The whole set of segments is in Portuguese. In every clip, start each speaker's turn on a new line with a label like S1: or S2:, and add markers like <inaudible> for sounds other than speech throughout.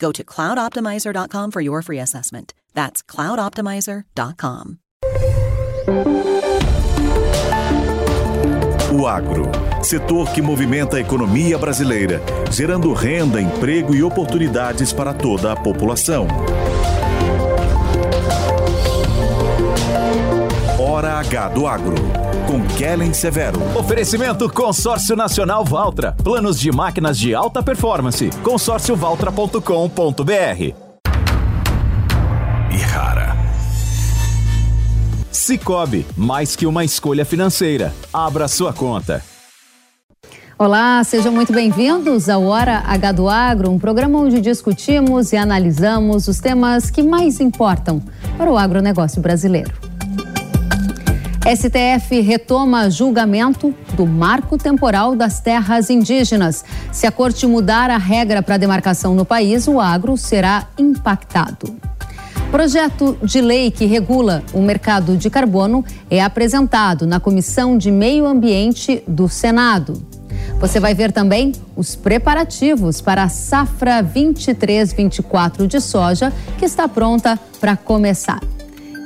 S1: Go to cloudoptimizer.com for your free assessment. That's cloudoptimizer.com.
S2: O agro, setor que movimenta a economia brasileira, gerando renda, emprego e oportunidades para toda a população. H do Agro, com Kellen Severo.
S3: Oferecimento Consórcio Nacional Valtra. Planos de máquinas de alta performance. consórciovaltra.com.br.
S2: E rara.
S3: Cicobi, mais que uma escolha financeira. Abra sua conta.
S4: Olá, sejam muito bem-vindos ao Hora H do Agro, um programa onde discutimos e analisamos os temas que mais importam para o agronegócio brasileiro. STF retoma julgamento do marco temporal das terras indígenas. Se a corte mudar a regra para demarcação no país, o agro será impactado. Projeto de lei que regula o mercado de carbono é apresentado na Comissão de Meio Ambiente do Senado. Você vai ver também os preparativos para a safra 23-24 de soja, que está pronta para começar.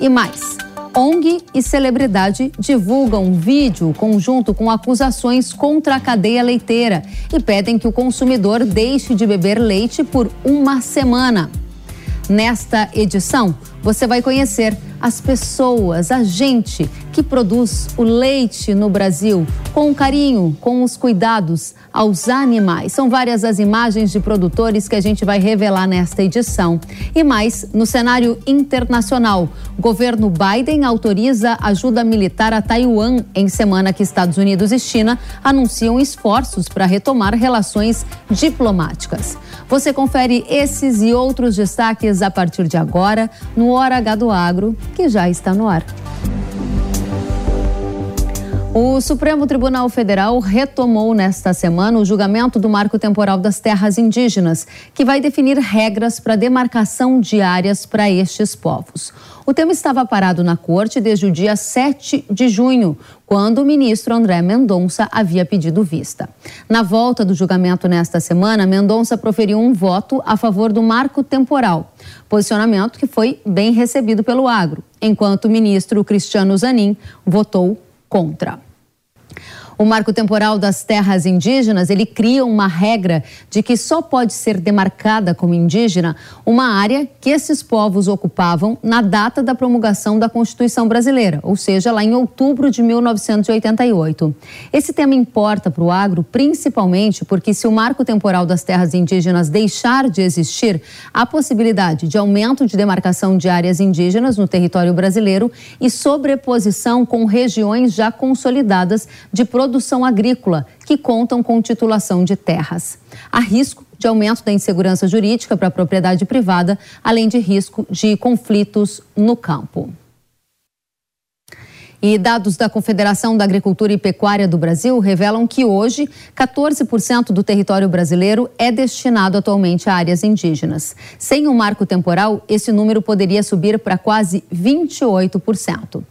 S4: E mais. ONG e celebridade divulgam vídeo conjunto com acusações contra a cadeia leiteira e pedem que o consumidor deixe de beber leite por uma semana. Nesta edição, você vai conhecer as pessoas, a gente que produz o leite no Brasil com carinho, com os cuidados aos animais. São várias as imagens de produtores que a gente vai revelar nesta edição. E mais, no cenário internacional, o governo Biden autoriza ajuda militar a Taiwan em semana que Estados Unidos e China anunciam esforços para retomar relações diplomáticas. Você confere esses e outros destaques a partir de agora no Hora H do Agro, que já está no ar. O Supremo Tribunal Federal retomou nesta semana o julgamento do Marco Temporal das Terras Indígenas, que vai definir regras para demarcação de áreas para estes povos. O tema estava parado na corte desde o dia 7 de junho, quando o ministro André Mendonça havia pedido vista. Na volta do julgamento nesta semana, Mendonça proferiu um voto a favor do marco temporal, posicionamento que foi bem recebido pelo agro, enquanto o ministro Cristiano Zanin votou contra. O marco temporal das terras indígenas, ele cria uma regra de que só pode ser demarcada como indígena uma área que esses povos ocupavam na data da promulgação da Constituição Brasileira, ou seja, lá em outubro de 1988. Esse tema importa para o agro principalmente porque se o marco temporal das terras indígenas deixar de existir, há possibilidade de aumento de demarcação de áreas indígenas no território brasileiro e sobreposição com regiões já consolidadas de produção produção agrícola, que contam com titulação de terras. Há risco de aumento da insegurança jurídica para a propriedade privada, além de risco de conflitos no campo. E dados da Confederação da Agricultura e Pecuária do Brasil revelam que hoje 14% do território brasileiro é destinado atualmente a áreas indígenas. Sem um marco temporal, esse número poderia subir para quase 28%.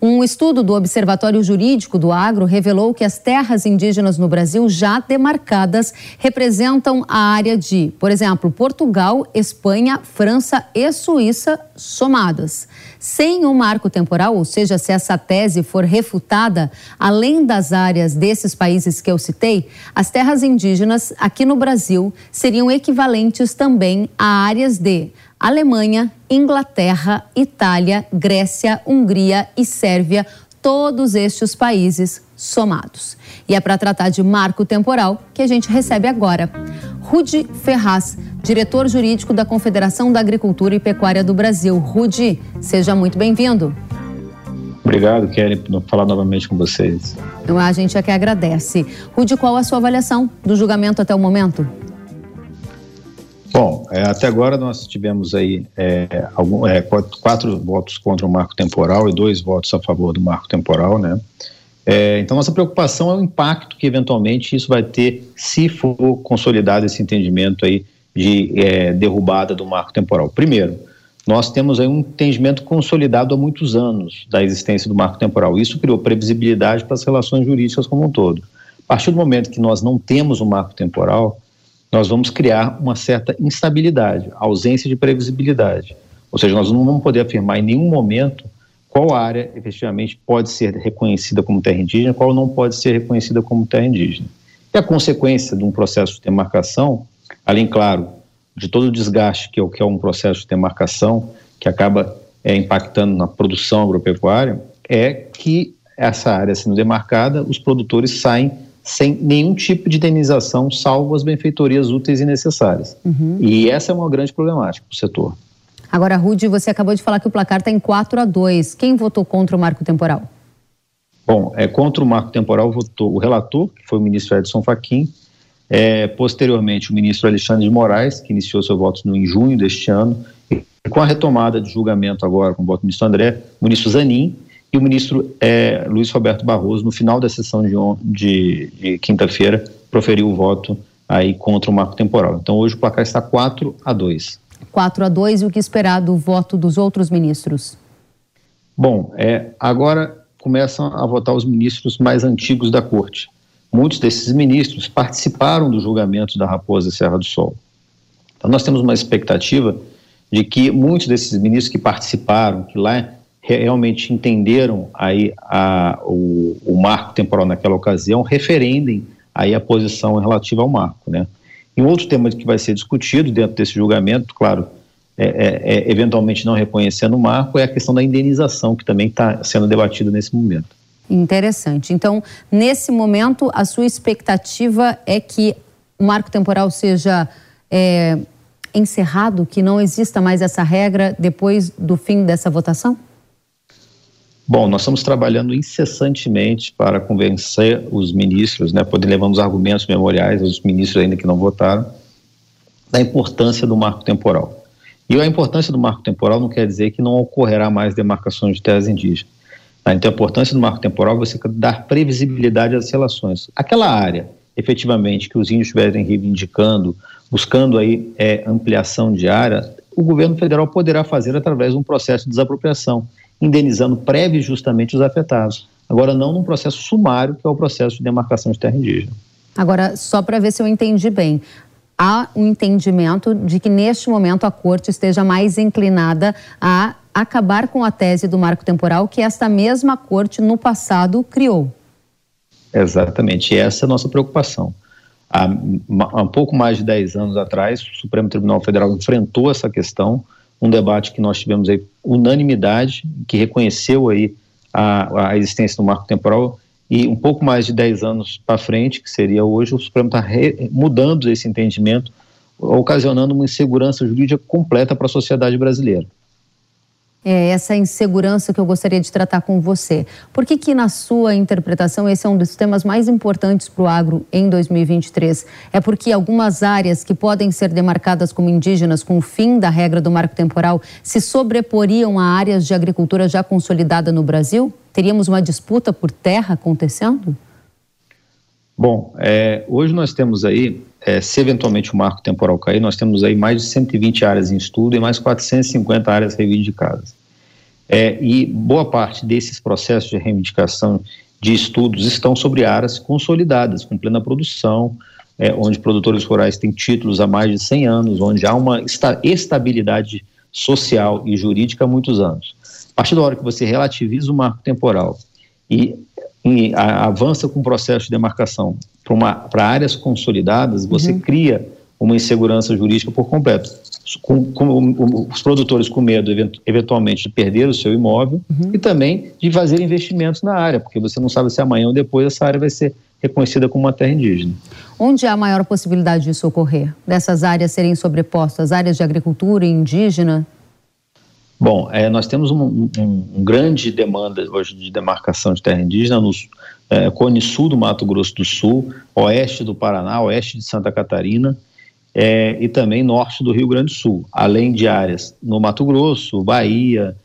S4: Um estudo do Observatório Jurídico do Agro revelou que as terras indígenas no Brasil já demarcadas representam a área de, por exemplo, Portugal, Espanha, França e Suíça somadas. Sem um marco temporal, ou seja, se essa tese for refutada, além das áreas desses países que eu citei, as terras indígenas aqui no Brasil seriam equivalentes também a áreas de Alemanha, Inglaterra, Itália, Grécia, Hungria e Sérvia, todos estes países somados. E é para tratar de marco temporal que a gente recebe agora Rudi Ferraz, diretor jurídico da Confederação da Agricultura e Pecuária do Brasil. Rudi, seja muito bem-vindo.
S5: Obrigado, Kelly, por falar novamente com vocês.
S4: Então, a gente é que agradece. Rudi, qual a sua avaliação do julgamento até o momento?
S5: Bom, é, até agora nós tivemos aí é, algum, é, quatro, quatro, votos contra o marco temporal e dois votos a favor do marco temporal, né? É, então, nossa preocupação é o impacto que eventualmente isso vai ter se for consolidado esse entendimento aí de é, derrubada do marco temporal. Primeiro, nós temos aí um entendimento consolidado há muitos anos da existência do marco temporal. Isso criou previsibilidade para as relações jurídicas como um todo. A partir do momento que nós não temos um marco temporal, nós vamos criar uma certa instabilidade, ausência de previsibilidade. Ou seja, nós não vamos poder afirmar em nenhum momento qual área efetivamente pode ser reconhecida como terra indígena, qual não pode ser reconhecida como terra indígena. E a consequência de um processo de demarcação, além, claro, de todo o desgaste que é, que é um processo de demarcação, que acaba é, impactando na produção agropecuária, é que essa área sendo demarcada, os produtores saem sem nenhum tipo de indenização, salvo as benfeitorias úteis e necessárias. Uhum. E essa é uma grande problemática para o setor.
S4: Agora, Rude, você acabou de falar que o placar está em 4 a 2. Quem votou contra o marco temporal?
S5: Bom, é, contra o marco temporal votou o relator, que foi o ministro Edson Fachin, é, posteriormente o ministro Alexandre de Moraes, que iniciou seu voto no, em junho deste ano, e com a retomada de julgamento agora com o voto do ministro André, o ministro Zanin e o ministro é, Luiz Roberto Barroso, no final da sessão de, de, de quinta-feira, proferiu o voto aí contra o marco temporal. Então hoje o placar está 4 a 2.
S4: 4 a 2 e o que esperar do voto dos outros ministros?
S5: Bom, é, agora começam a votar os ministros mais antigos da corte. Muitos desses ministros participaram do julgamento da Raposa Serra do Sol. Então nós temos uma expectativa de que muitos desses ministros que participaram, que lá realmente entenderam aí a, o, o, marco temporal naquela ocasião, referendem aí a posição relativa ao marco, né? E um outro tema que vai ser discutido dentro desse julgamento, claro, é, é, é, eventualmente não reconhecendo o marco, é a questão da indenização, que também está sendo debatida nesse momento.
S4: Interessante. Então, nesse momento, a sua expectativa é que o marco temporal seja é, encerrado, que não exista mais essa regra depois do fim dessa votação?
S5: Bom, nós estamos trabalhando incessantemente para convencer os ministros, né, poder levar os argumentos memoriais aos ministros ainda que não votaram, da importância do marco temporal. E a importância do marco temporal não quer dizer que não ocorrerá mais demarcações de terras indígenas. Tá? Então, a importância do marco temporal é você dar previsibilidade às relações. Aquela área, efetivamente, que os índios estiverem reivindicando, buscando aí é, ampliação de área, o governo federal poderá fazer através de um processo de desapropriação indenizando prévio justamente os afetados. Agora, não num processo sumário, que é o processo de demarcação de terra indígena.
S4: Agora, só para ver se eu entendi bem, há um entendimento de que neste momento a corte esteja mais inclinada a acabar com a tese do marco temporal que esta mesma corte no passado criou.
S5: Exatamente, essa é a nossa preocupação. Há, há um pouco mais de 10 anos atrás, o Supremo Tribunal Federal enfrentou essa questão, um debate que nós tivemos aí unanimidade, que reconheceu aí a, a existência do marco temporal e um pouco mais de 10 anos para frente, que seria hoje, o Supremo está mudando esse entendimento, ocasionando uma insegurança jurídica completa para a sociedade brasileira
S4: é, essa insegurança que eu gostaria de tratar com você. Por que, que, na sua interpretação, esse é um dos temas mais importantes para o agro em 2023? É porque algumas áreas que podem ser demarcadas como indígenas com o fim da regra do marco temporal se sobreporiam a áreas de agricultura já consolidada no Brasil? Teríamos uma disputa por terra acontecendo?
S5: Bom, é, hoje nós temos aí, é, se eventualmente o marco temporal cair, nós temos aí mais de 120 áreas em estudo e mais 450 áreas reivindicadas. É, e boa parte desses processos de reivindicação de estudos estão sobre áreas consolidadas, com plena produção, é, onde produtores rurais têm títulos há mais de 100 anos, onde há uma esta estabilidade social e jurídica há muitos anos. A partir da hora que você relativiza o marco temporal e, e a, avança com o processo de demarcação para áreas consolidadas, você uhum. cria uma insegurança jurídica por completo. com, com, os produtores com medo, eventualmente, de perder o seu imóvel uhum. e também de fazer investimentos na área, porque você não sabe se amanhã ou depois essa área vai ser reconhecida como uma terra indígena.
S4: Onde há a maior possibilidade disso ocorrer? Dessas áreas serem sobrepostas? Áreas de agricultura e indígena?
S5: Bom, é, nós temos uma um, um grande demanda hoje de demarcação de terra indígena no é, Cone Sul do Mato Grosso do Sul, oeste do Paraná, oeste de Santa Catarina é, e também norte do Rio Grande do Sul, além de áreas no Mato Grosso, Bahia,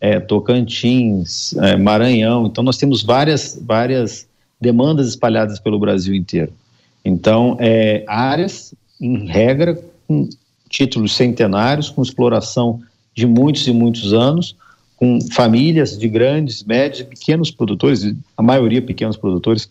S5: é, Tocantins, é, Maranhão. Então, nós temos várias, várias demandas espalhadas pelo Brasil inteiro. Então, é, áreas, em regra, com títulos centenários, com exploração de muitos e muitos anos, com famílias de grandes, médios e pequenos produtores, a maioria pequenos produtores,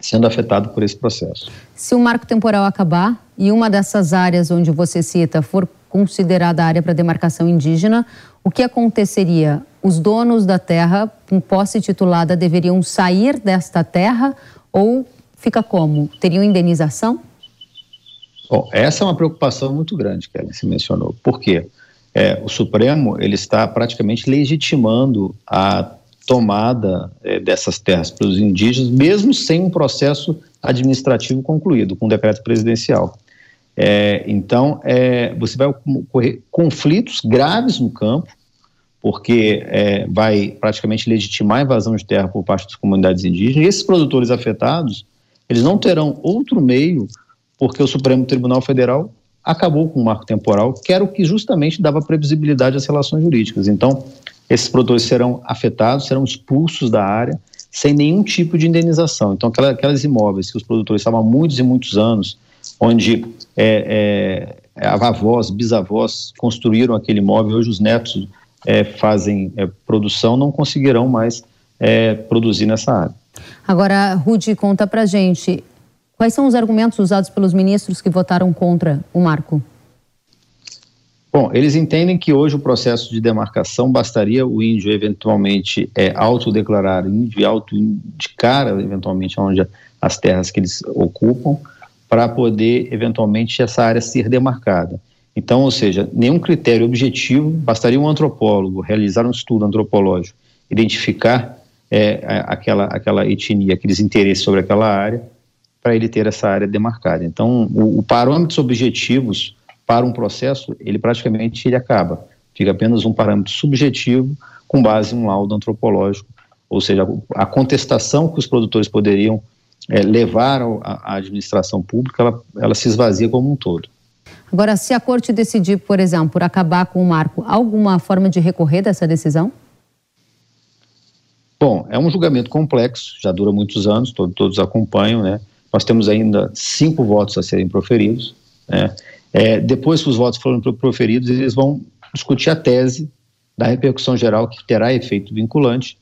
S5: sendo afetado por esse processo.
S4: Se o marco temporal acabar e uma dessas áreas onde você cita for considerada área para demarcação indígena, o que aconteceria? Os donos da terra, com posse titulada, deveriam sair desta terra ou fica como? Teriam indenização?
S5: Bom, essa é uma preocupação muito grande que ela se mencionou. Por quê? É, o Supremo ele está praticamente legitimando a tomada é, dessas terras pelos indígenas, mesmo sem um processo administrativo concluído, com um decreto presidencial. É, então, é, você vai ocorrer conflitos graves no campo, porque é, vai praticamente legitimar a invasão de terra por parte das comunidades indígenas, e esses produtores afetados, eles não terão outro meio, porque o Supremo Tribunal Federal acabou com o marco temporal, que era o que justamente dava previsibilidade às relações jurídicas. Então, esses produtores serão afetados, serão expulsos da área sem nenhum tipo de indenização. Então, aquelas, aquelas imóveis que os produtores estavam há muitos e muitos anos, onde é, é, avós, bisavós construíram aquele imóvel, hoje os netos é, fazem é, produção, não conseguirão mais é, produzir nessa área.
S4: Agora, Rude, conta pra gente, Quais são os argumentos usados pelos ministros que votaram contra o marco?
S5: Bom, eles entendem que hoje o processo de demarcação bastaria o índio eventualmente é, autodeclarar índio e autoindicar eventualmente onde as terras que eles ocupam para poder eventualmente essa área ser demarcada. Então, ou seja, nenhum critério objetivo, bastaria um antropólogo realizar um estudo antropológico, identificar é, aquela, aquela etnia, aqueles interesses sobre aquela área para ele ter essa área demarcada. Então, o, o parâmetros objetivos para um processo, ele praticamente ele acaba. Fica apenas um parâmetro subjetivo com base em um laudo antropológico, ou seja, a contestação que os produtores poderiam é, levar à administração pública, ela, ela se esvazia como um todo.
S4: Agora, se a corte decidir, por exemplo, por acabar com o marco, alguma forma de recorrer dessa decisão?
S5: Bom, é um julgamento complexo, já dura muitos anos, todos, todos acompanham, né? Nós temos ainda cinco votos a serem proferidos. Né? É, depois que os votos foram proferidos, eles vão discutir a tese da repercussão geral que terá efeito vinculante.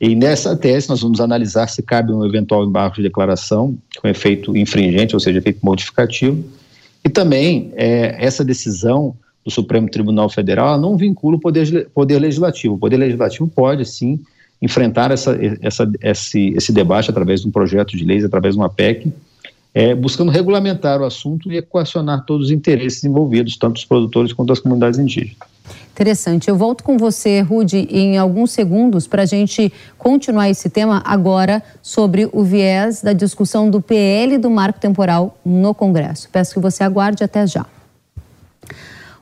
S5: E nessa tese nós vamos analisar se cabe um eventual embargo de declaração com efeito infringente, ou seja, efeito modificativo. E também é, essa decisão do Supremo Tribunal Federal não vincula o poder, poder legislativo. O poder legislativo pode sim enfrentar essa, essa, esse, esse debate através de um projeto de leis, através de uma PEC, é, buscando regulamentar o assunto e equacionar todos os interesses envolvidos, tanto dos produtores quanto das comunidades indígenas.
S4: Interessante. Eu volto com você, Rude, em alguns segundos para a gente continuar esse tema agora sobre o viés da discussão do PL do marco temporal no Congresso. Peço que você aguarde até já.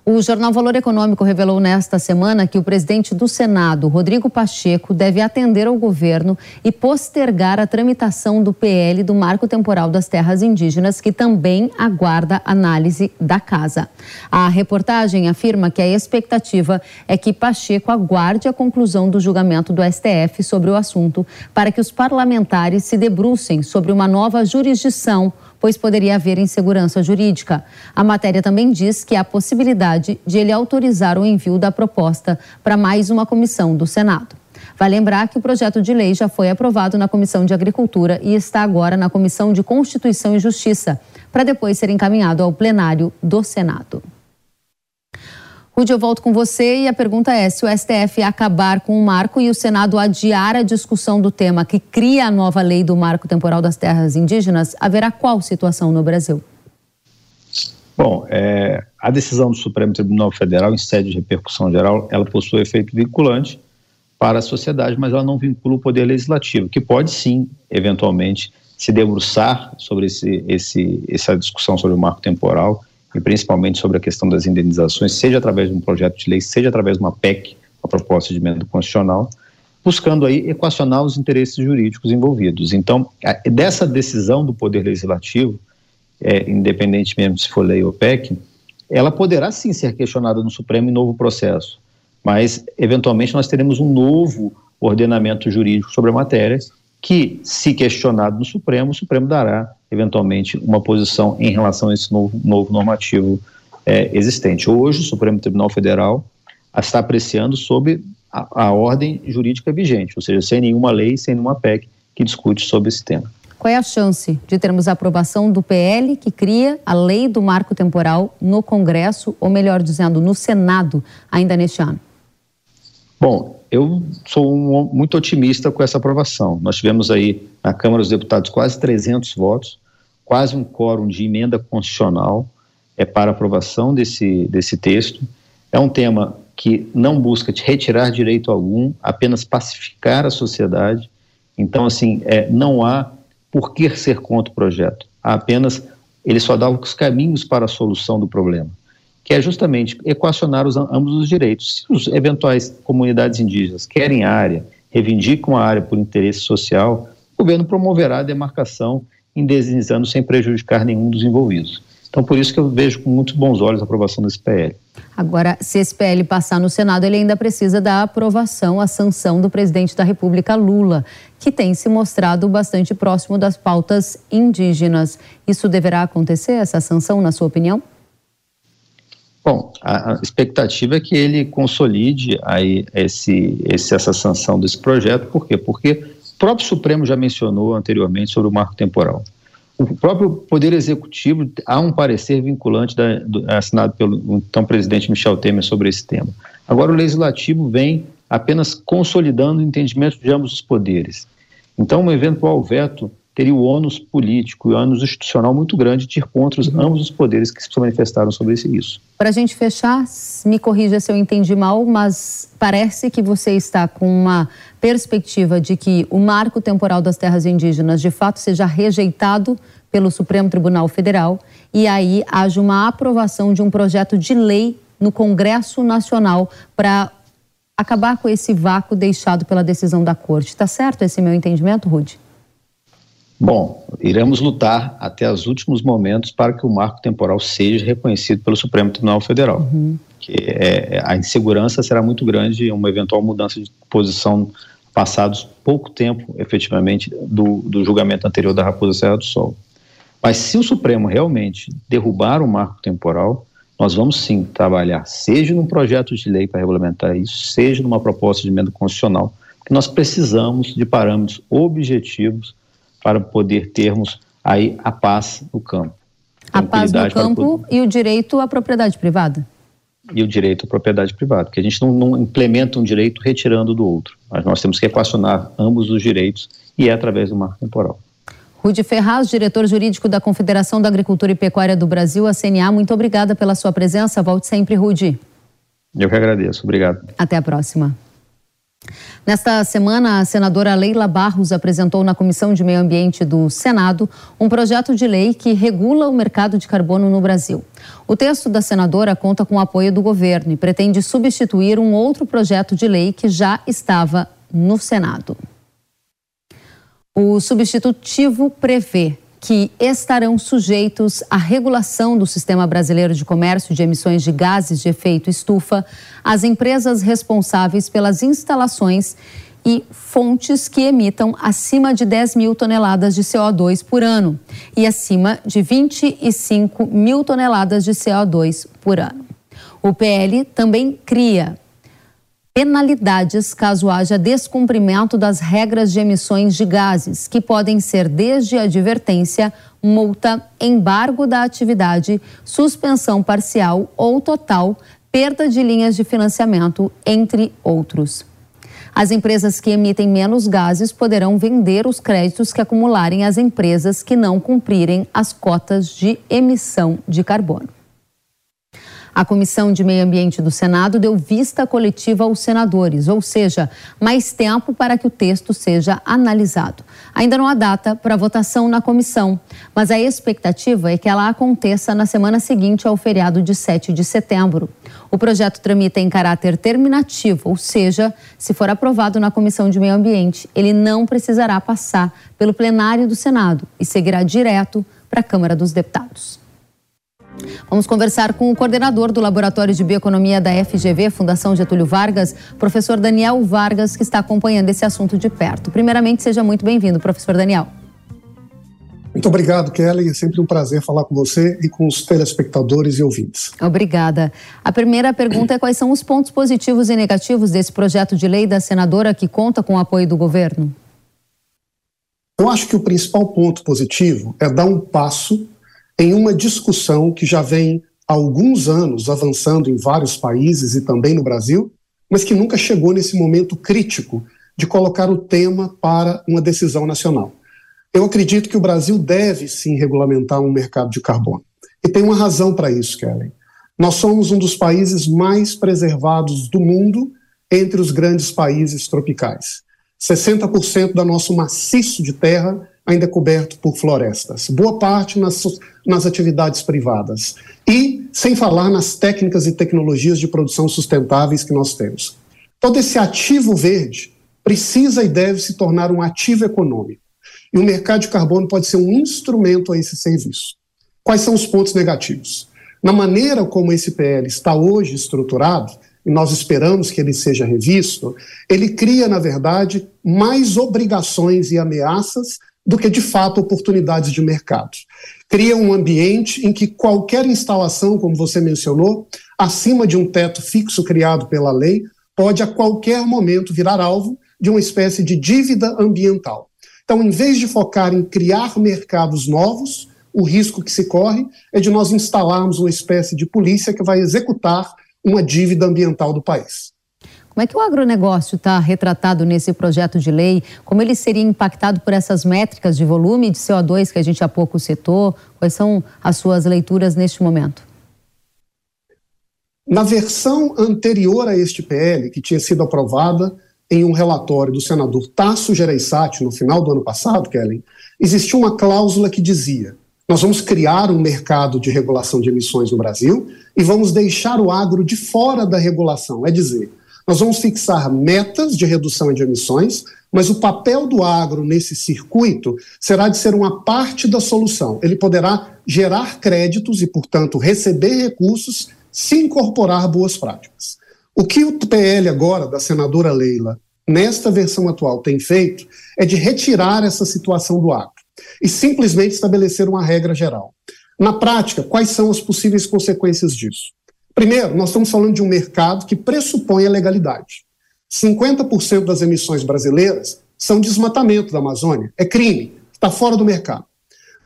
S4: O jornal Valor Econômico revelou nesta semana que o presidente do Senado, Rodrigo Pacheco, deve atender ao governo e postergar a tramitação do PL do Marco Temporal das Terras Indígenas, que também aguarda análise da casa. A reportagem afirma que a expectativa é que Pacheco aguarde a conclusão do julgamento do STF sobre o assunto para que os parlamentares se debrucem sobre uma nova jurisdição pois poderia haver insegurança jurídica. A matéria também diz que há possibilidade de ele autorizar o envio da proposta para mais uma comissão do Senado. Vai lembrar que o projeto de lei já foi aprovado na Comissão de Agricultura e está agora na Comissão de Constituição e Justiça, para depois ser encaminhado ao plenário do Senado. Rude, eu volto com você e a pergunta é: se o STF acabar com o marco e o Senado adiar a discussão do tema que cria a nova lei do marco temporal das terras indígenas, haverá qual situação no Brasil?
S5: Bom, é, a decisão do Supremo Tribunal Federal, em sede de repercussão geral, ela possui efeito vinculante para a sociedade, mas ela não vincula o Poder Legislativo, que pode sim, eventualmente, se debruçar sobre esse, esse, essa discussão sobre o marco temporal e principalmente sobre a questão das indenizações, seja através de um projeto de lei, seja através de uma PEC, uma proposta de emenda constitucional, buscando aí equacionar os interesses jurídicos envolvidos. Então, dessa decisão do Poder Legislativo, é, independente mesmo se for lei ou PEC, ela poderá sim ser questionada no Supremo em novo processo, mas eventualmente nós teremos um novo ordenamento jurídico sobre a matéria que, se questionado no Supremo, o Supremo dará eventualmente uma posição em relação a esse novo, novo normativo é, existente. Hoje, o Supremo Tribunal Federal está apreciando sobre a, a ordem jurídica vigente, ou seja, sem nenhuma lei, sem nenhuma PEC que discute sobre esse tema.
S4: Qual é a chance de termos a aprovação do PL que cria a lei do marco temporal no Congresso, ou melhor dizendo, no Senado, ainda neste ano?
S5: Bom, eu sou um, muito otimista com essa aprovação. Nós tivemos aí na Câmara dos Deputados quase 300 votos, quase um quórum de emenda constitucional é para aprovação desse, desse texto. É um tema que não busca retirar direito algum, apenas pacificar a sociedade. Então, assim, é, não há por que ser contra o projeto. Há apenas, ele só dá os caminhos para a solução do problema, que é justamente equacionar os, ambos os direitos. Se os eventuais comunidades indígenas querem área, reivindicam a área por interesse social, o governo promoverá a demarcação indeslizando sem prejudicar nenhum dos envolvidos. Então, por isso que eu vejo com muitos bons olhos a aprovação desse PL.
S4: Agora, se esse PL passar no Senado, ele ainda precisa da aprovação, a sanção do presidente da República, Lula, que tem se mostrado bastante próximo das pautas indígenas. Isso deverá acontecer, essa sanção, na sua opinião?
S5: Bom, a expectativa é que ele consolide aí esse, essa sanção desse projeto. Por quê? Porque próprio Supremo já mencionou anteriormente sobre o marco temporal. O próprio Poder Executivo há um parecer vinculante da, do, assinado pelo então presidente Michel Temer sobre esse tema. Agora o Legislativo vem apenas consolidando o entendimento de ambos os poderes. Então, um eventual veto teria o ônus político e o ônus institucional muito grande de ir contra os, ambos os poderes que se manifestaram sobre isso.
S4: Para a gente fechar, me corrija se eu entendi mal, mas parece que você está com uma perspectiva de que o marco temporal das terras indígenas de fato seja rejeitado pelo Supremo Tribunal Federal e aí haja uma aprovação de um projeto de lei no Congresso Nacional para acabar com esse vácuo deixado pela decisão da Corte. Está certo esse meu entendimento, Rude?
S5: Bom, iremos lutar até os últimos momentos para que o marco temporal seja reconhecido pelo Supremo Tribunal Federal. Uhum. Que é, a insegurança será muito grande, uma eventual mudança de posição passados pouco tempo, efetivamente, do, do julgamento anterior da Raposa Serra do Sol. Mas se o Supremo realmente derrubar o marco temporal, nós vamos sim trabalhar, seja num projeto de lei para regulamentar isso, seja numa proposta de emenda constitucional, porque nós precisamos de parâmetros objetivos para poder termos aí a paz no campo.
S4: A paz no campo poder... e o direito à propriedade privada.
S5: E o direito à propriedade privada, porque a gente não, não implementa um direito retirando do outro, mas nós temos que equacionar ambos os direitos e é através do marco temporal.
S4: Rude Ferraz, diretor jurídico da Confederação da Agricultura e Pecuária do Brasil, a CNA, muito obrigada pela sua presença. Volte sempre, Rude.
S5: Eu que agradeço. Obrigado.
S4: Até a próxima. Nesta semana, a senadora Leila Barros apresentou na Comissão de Meio Ambiente do Senado um projeto de lei que regula o mercado de carbono no Brasil. O texto da senadora conta com o apoio do governo e pretende substituir um outro projeto de lei que já estava no Senado. O substitutivo prevê que estarão sujeitos à regulação do Sistema Brasileiro de Comércio de Emissões de Gases de Efeito Estufa as empresas responsáveis pelas instalações e fontes que emitam acima de 10 mil toneladas de CO2 por ano e acima de 25 mil toneladas de CO2 por ano. O PL também cria penalidades caso haja descumprimento das regras de emissões de gases, que podem ser desde advertência, multa, embargo da atividade, suspensão parcial ou total, perda de linhas de financiamento, entre outros. As empresas que emitem menos gases poderão vender os créditos que acumularem as empresas que não cumprirem as cotas de emissão de carbono. A Comissão de Meio Ambiente do Senado deu vista coletiva aos senadores, ou seja, mais tempo para que o texto seja analisado. Ainda não há data para votação na comissão, mas a expectativa é que ela aconteça na semana seguinte ao feriado de 7 de setembro. O projeto tramita em caráter terminativo, ou seja, se for aprovado na Comissão de Meio Ambiente, ele não precisará passar pelo plenário do Senado e seguirá direto para a Câmara dos Deputados. Vamos conversar com o coordenador do Laboratório de Bioeconomia da FGV, Fundação Getúlio Vargas, professor Daniel Vargas, que está acompanhando esse assunto de perto. Primeiramente, seja muito bem-vindo, professor Daniel.
S6: Muito obrigado, Kelly. É sempre um prazer falar com você e com os telespectadores e ouvintes.
S4: Obrigada. A primeira pergunta é quais são os pontos positivos e negativos desse projeto de lei da senadora que conta com o apoio do governo?
S6: Eu acho que o principal ponto positivo é dar um passo em uma discussão que já vem há alguns anos avançando em vários países e também no Brasil, mas que nunca chegou nesse momento crítico de colocar o tema para uma decisão nacional. Eu acredito que o Brasil deve sim regulamentar um mercado de carbono. E tem uma razão para isso, Kellen. Nós somos um dos países mais preservados do mundo entre os grandes países tropicais. 60% do nosso maciço de terra ainda coberto por florestas, boa parte nas, nas atividades privadas. E sem falar nas técnicas e tecnologias de produção sustentáveis que nós temos. Todo esse ativo verde precisa e deve se tornar um ativo econômico. E o mercado de carbono pode ser um instrumento a esse serviço. Quais são os pontos negativos? Na maneira como esse PL está hoje estruturado, e nós esperamos que ele seja revisto, ele cria, na verdade, mais obrigações e ameaças do que, de fato, oportunidades de mercado. Cria um ambiente em que qualquer instalação, como você mencionou, acima de um teto fixo criado pela lei, pode a qualquer momento virar alvo de uma espécie de dívida ambiental. Então, em vez de focar em criar mercados novos, o risco que se corre é de nós instalarmos uma espécie de polícia que vai executar uma dívida ambiental do país.
S4: Como é que o agronegócio está retratado nesse projeto de lei? Como ele seria impactado por essas métricas de volume de CO2 que a gente há pouco citou? Quais são as suas leituras neste momento?
S6: Na versão anterior a este PL, que tinha sido aprovada em um relatório do senador Tasso Gereissati no final do ano passado, Kellen, existia uma cláusula que dizia: nós vamos criar um mercado de regulação de emissões no Brasil e vamos deixar o agro de fora da regulação. É dizer, nós vamos fixar metas de redução de emissões, mas o papel do agro nesse circuito será de ser uma parte da solução. Ele poderá gerar créditos e, portanto, receber recursos se incorporar boas práticas. O que o PL agora, da senadora Leila, nesta versão atual, tem feito é de retirar essa situação do agro e simplesmente estabelecer uma regra geral. Na prática, quais são as possíveis consequências disso? Primeiro, nós estamos falando de um mercado que pressupõe a legalidade. 50% das emissões brasileiras são desmatamento da Amazônia, é crime, está fora do mercado.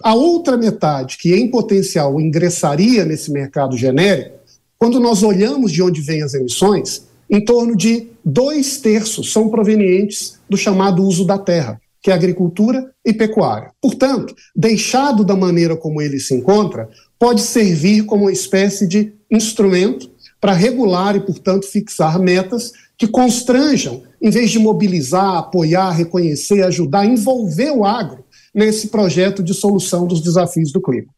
S6: A outra metade, que em potencial ingressaria nesse mercado genérico, quando nós olhamos de onde vêm as emissões, em torno de dois terços são provenientes do chamado uso da terra, que é agricultura e pecuária. Portanto, deixado da maneira como ele se encontra, pode servir como uma espécie de instrumento para regular e, portanto, fixar metas que constranjam, em vez de mobilizar, apoiar, reconhecer, ajudar, envolver o agro nesse projeto de solução dos desafios do clima.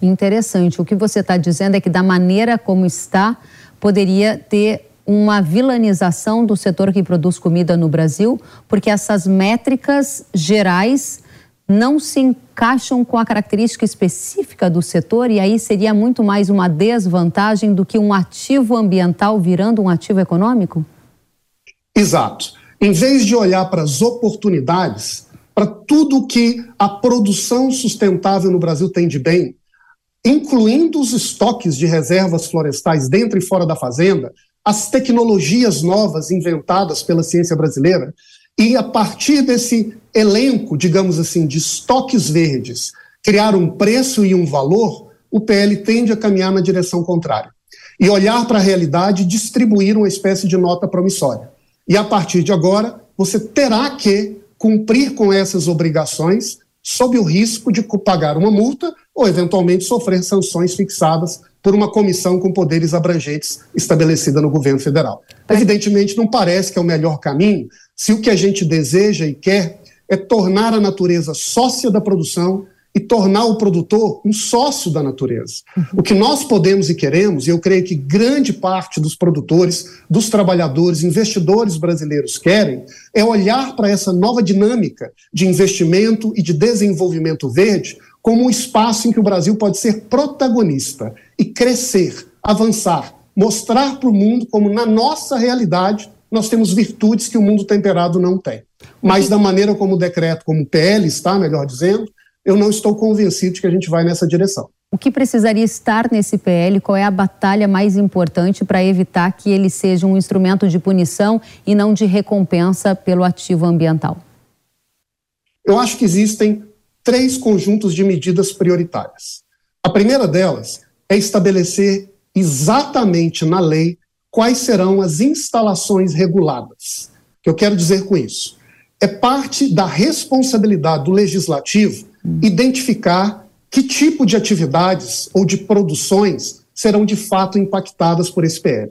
S4: Interessante. O que você está dizendo é que, da maneira como está, poderia ter uma vilanização do setor que produz comida no Brasil, porque essas métricas gerais não se encaixam com a característica específica do setor e aí seria muito mais uma desvantagem do que um ativo ambiental virando um ativo econômico?
S6: Exato. Em vez de olhar para as oportunidades, para tudo que a produção sustentável no Brasil tem de bem, incluindo os estoques de reservas florestais dentro e fora da fazenda, as tecnologias novas inventadas pela ciência brasileira, e a partir desse elenco, digamos assim, de estoques verdes, criar um preço e um valor, o PL tende a caminhar na direção contrária. E olhar para a realidade e distribuir uma espécie de nota promissória. E a partir de agora, você terá que cumprir com essas obrigações sob o risco de pagar uma multa ou, eventualmente, sofrer sanções fixadas por uma comissão com poderes abrangentes estabelecida no governo federal. Evidentemente, não parece que é o melhor caminho se o que a gente deseja e quer é tornar a natureza sócia da produção e tornar o produtor um sócio da natureza. O que nós podemos e queremos, e eu creio que grande parte dos produtores, dos trabalhadores, investidores brasileiros querem, é olhar para essa nova dinâmica de investimento e de desenvolvimento verde como um espaço em que o Brasil pode ser protagonista e crescer, avançar, mostrar para o mundo como, na nossa realidade, nós temos virtudes que o mundo temperado não tem. Mas, da maneira como o decreto, como o PL está, melhor dizendo, eu não estou convencido de que a gente vai nessa direção.
S4: O que precisaria estar nesse PL? Qual é a batalha mais importante para evitar que ele seja um instrumento de punição e não de recompensa pelo ativo ambiental?
S6: Eu acho que existem três conjuntos de medidas prioritárias. A primeira delas é estabelecer exatamente na lei quais serão as instalações reguladas. O que eu quero dizer com isso? É parte da responsabilidade do legislativo identificar que tipo de atividades ou de produções serão de fato impactadas por esse PL.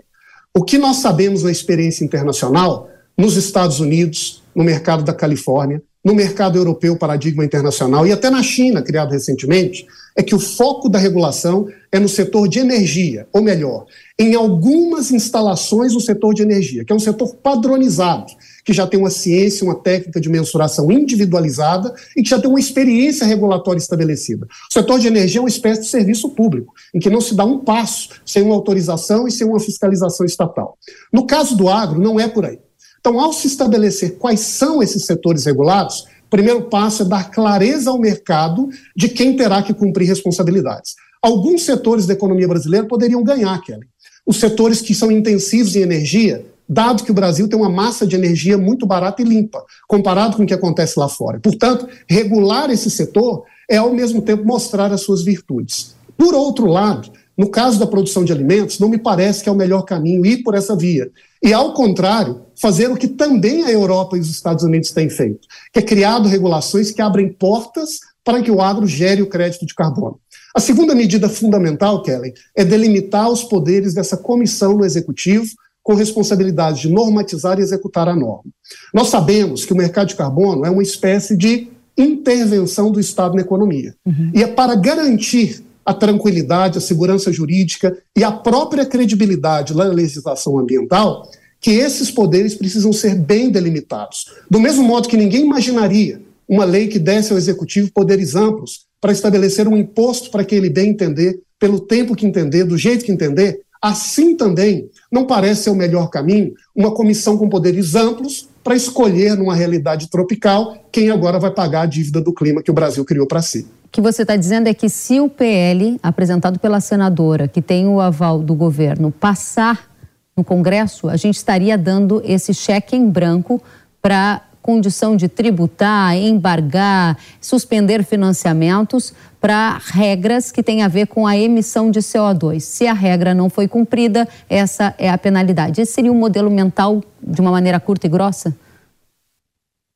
S6: O que nós sabemos na experiência internacional, nos Estados Unidos, no mercado da Califórnia, no mercado europeu paradigma internacional e até na China, criado recentemente, é que o foco da regulação é no setor de energia, ou melhor, em algumas instalações no setor de energia, que é um setor padronizado, que já tem uma ciência, uma técnica de mensuração individualizada e que já tem uma experiência regulatória estabelecida. O setor de energia é uma espécie de serviço público, em que não se dá um passo sem uma autorização e sem uma fiscalização estatal. No caso do agro, não é por aí. Então, ao se estabelecer quais são esses setores regulados, o primeiro passo é dar clareza ao mercado de quem terá que cumprir responsabilidades. Alguns setores da economia brasileira poderiam ganhar, Kelly. Os setores que são intensivos em energia, dado que o Brasil tem uma massa de energia muito barata e limpa, comparado com o que acontece lá fora. Portanto, regular esse setor é, ao mesmo tempo, mostrar as suas virtudes. Por outro lado, no caso da produção de alimentos, não me parece que é o melhor caminho ir por essa via. E, ao contrário, fazer o que também a Europa e os Estados Unidos têm feito, que é criado regulações que abrem portas para que o agro gere o crédito de carbono. A segunda medida fundamental, Kelly, é delimitar os poderes dessa comissão no executivo com responsabilidade de normatizar e executar a norma. Nós sabemos que o mercado de carbono é uma espécie de intervenção do Estado na economia. Uhum. E é para garantir a tranquilidade, a segurança jurídica e a própria credibilidade na legislação ambiental, que esses poderes precisam ser bem delimitados. Do mesmo modo que ninguém imaginaria uma lei que desse ao executivo poderes amplos para estabelecer um imposto para que ele bem entender, pelo tempo que entender, do jeito que entender, assim também não parece ser o melhor caminho uma comissão com poderes amplos para escolher, numa realidade tropical, quem agora vai pagar a dívida do clima que o Brasil criou para si
S4: que você está dizendo é que se o PL, apresentado pela senadora, que tem o aval do governo, passar no Congresso, a gente estaria dando esse cheque em branco para condição de tributar, embargar, suspender financiamentos para regras que têm a ver com a emissão de CO2. Se a regra não foi cumprida, essa é a penalidade. Esse seria um modelo mental de uma maneira curta e grossa?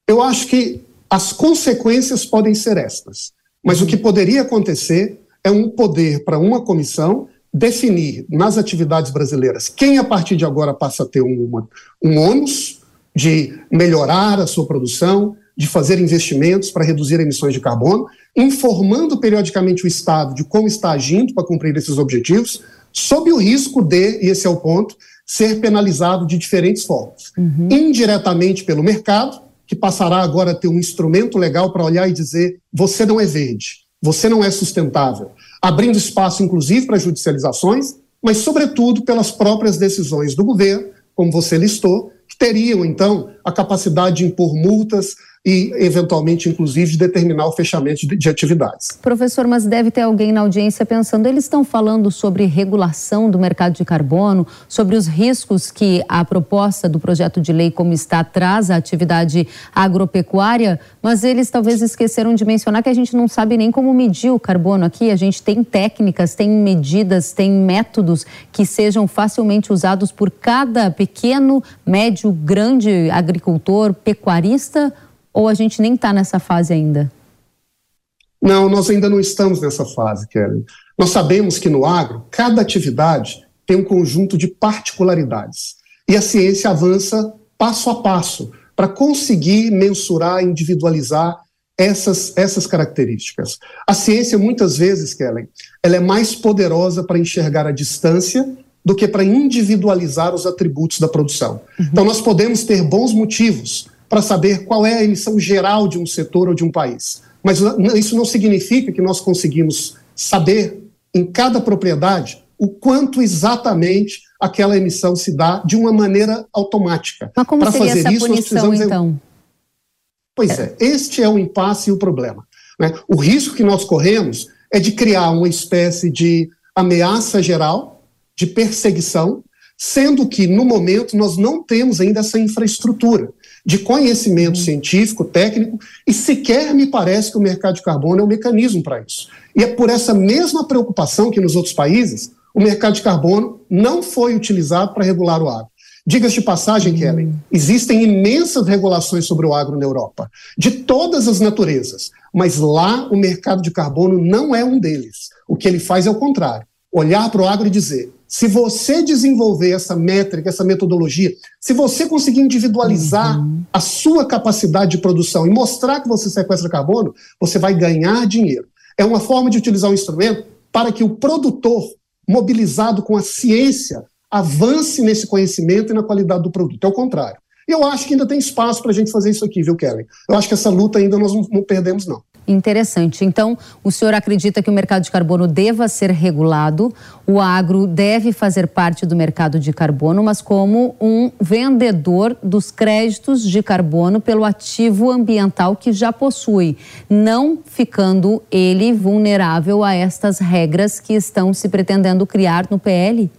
S6: Eu acho que as consequências podem ser estas. Mas o que poderia acontecer é um poder para uma comissão definir nas atividades brasileiras quem a partir de agora passa a ter uma, um ônus de melhorar a sua produção, de fazer investimentos para reduzir emissões de carbono, informando periodicamente o Estado de como está agindo para cumprir esses objetivos, sob o risco de, e esse é o ponto, ser penalizado de diferentes formas. Uhum. Indiretamente pelo mercado, que passará agora a ter um instrumento legal para olhar e dizer: você não é verde, você não é sustentável, abrindo espaço, inclusive, para judicializações, mas, sobretudo, pelas próprias decisões do governo, como você listou, que teriam, então, a capacidade de impor multas, e, eventualmente, inclusive, de determinar o fechamento de, de, atividades.
S4: Professor, mas deve ter alguém na audiência pensando, eles estão falando sobre regulação do mercado de carbono, sobre os riscos que a proposta do projeto de lei como está traz à atividade agropecuária, mas eles talvez esqueceram de mencionar que a gente não sabe nem como medir o carbono aqui, a gente tem técnicas, tem medidas, tem métodos que sejam facilmente usados por cada pequeno, médio, grande agricultor, pecuarista ou a gente nem está nessa fase ainda?
S6: Não, nós ainda não estamos nessa fase, Kelly. Nós sabemos que no agro, cada atividade tem um conjunto de particularidades. E a ciência avança passo a passo para conseguir mensurar, individualizar essas, essas características. A ciência, muitas vezes, Kellen, ela é mais poderosa para enxergar a distância do que para individualizar os atributos da produção. Uhum. Então, nós podemos ter bons motivos para saber qual é a emissão geral de um setor ou de um país. Mas isso não significa que nós conseguimos saber em cada propriedade o quanto exatamente aquela emissão se dá de uma maneira automática.
S4: Mas como Para seria fazer essa isso, punição, então?
S6: Pois é. é, este é o impasse e o problema. Né? O risco que nós corremos é de criar uma espécie de ameaça geral, de perseguição, sendo que, no momento, nós não temos ainda essa infraestrutura de conhecimento uhum. científico, técnico, e sequer me parece que o mercado de carbono é um mecanismo para isso. E é por essa mesma preocupação que nos outros países o mercado de carbono não foi utilizado para regular o agro. Diga-se de passagem, Kelly, existem imensas regulações sobre o agro na Europa, de todas as naturezas, mas lá o mercado de carbono não é um deles. O que ele faz é o contrário: olhar para o agro e dizer: se você desenvolver essa métrica, essa metodologia, se você conseguir individualizar uhum. a sua capacidade de produção e mostrar que você sequestra carbono, você vai ganhar dinheiro. É uma forma de utilizar o um instrumento para que o produtor, mobilizado com a ciência, avance nesse conhecimento e na qualidade do produto. É o contrário. Eu acho que ainda tem espaço para a gente fazer isso aqui, viu, Kelly? Eu acho que essa luta ainda nós não, não perdemos, não.
S4: Interessante. Então, o senhor acredita que o mercado de carbono deva ser regulado, o agro deve fazer parte do mercado de carbono, mas como um vendedor dos créditos de carbono pelo ativo ambiental que já possui, não ficando ele vulnerável a estas regras que estão se pretendendo criar no PL?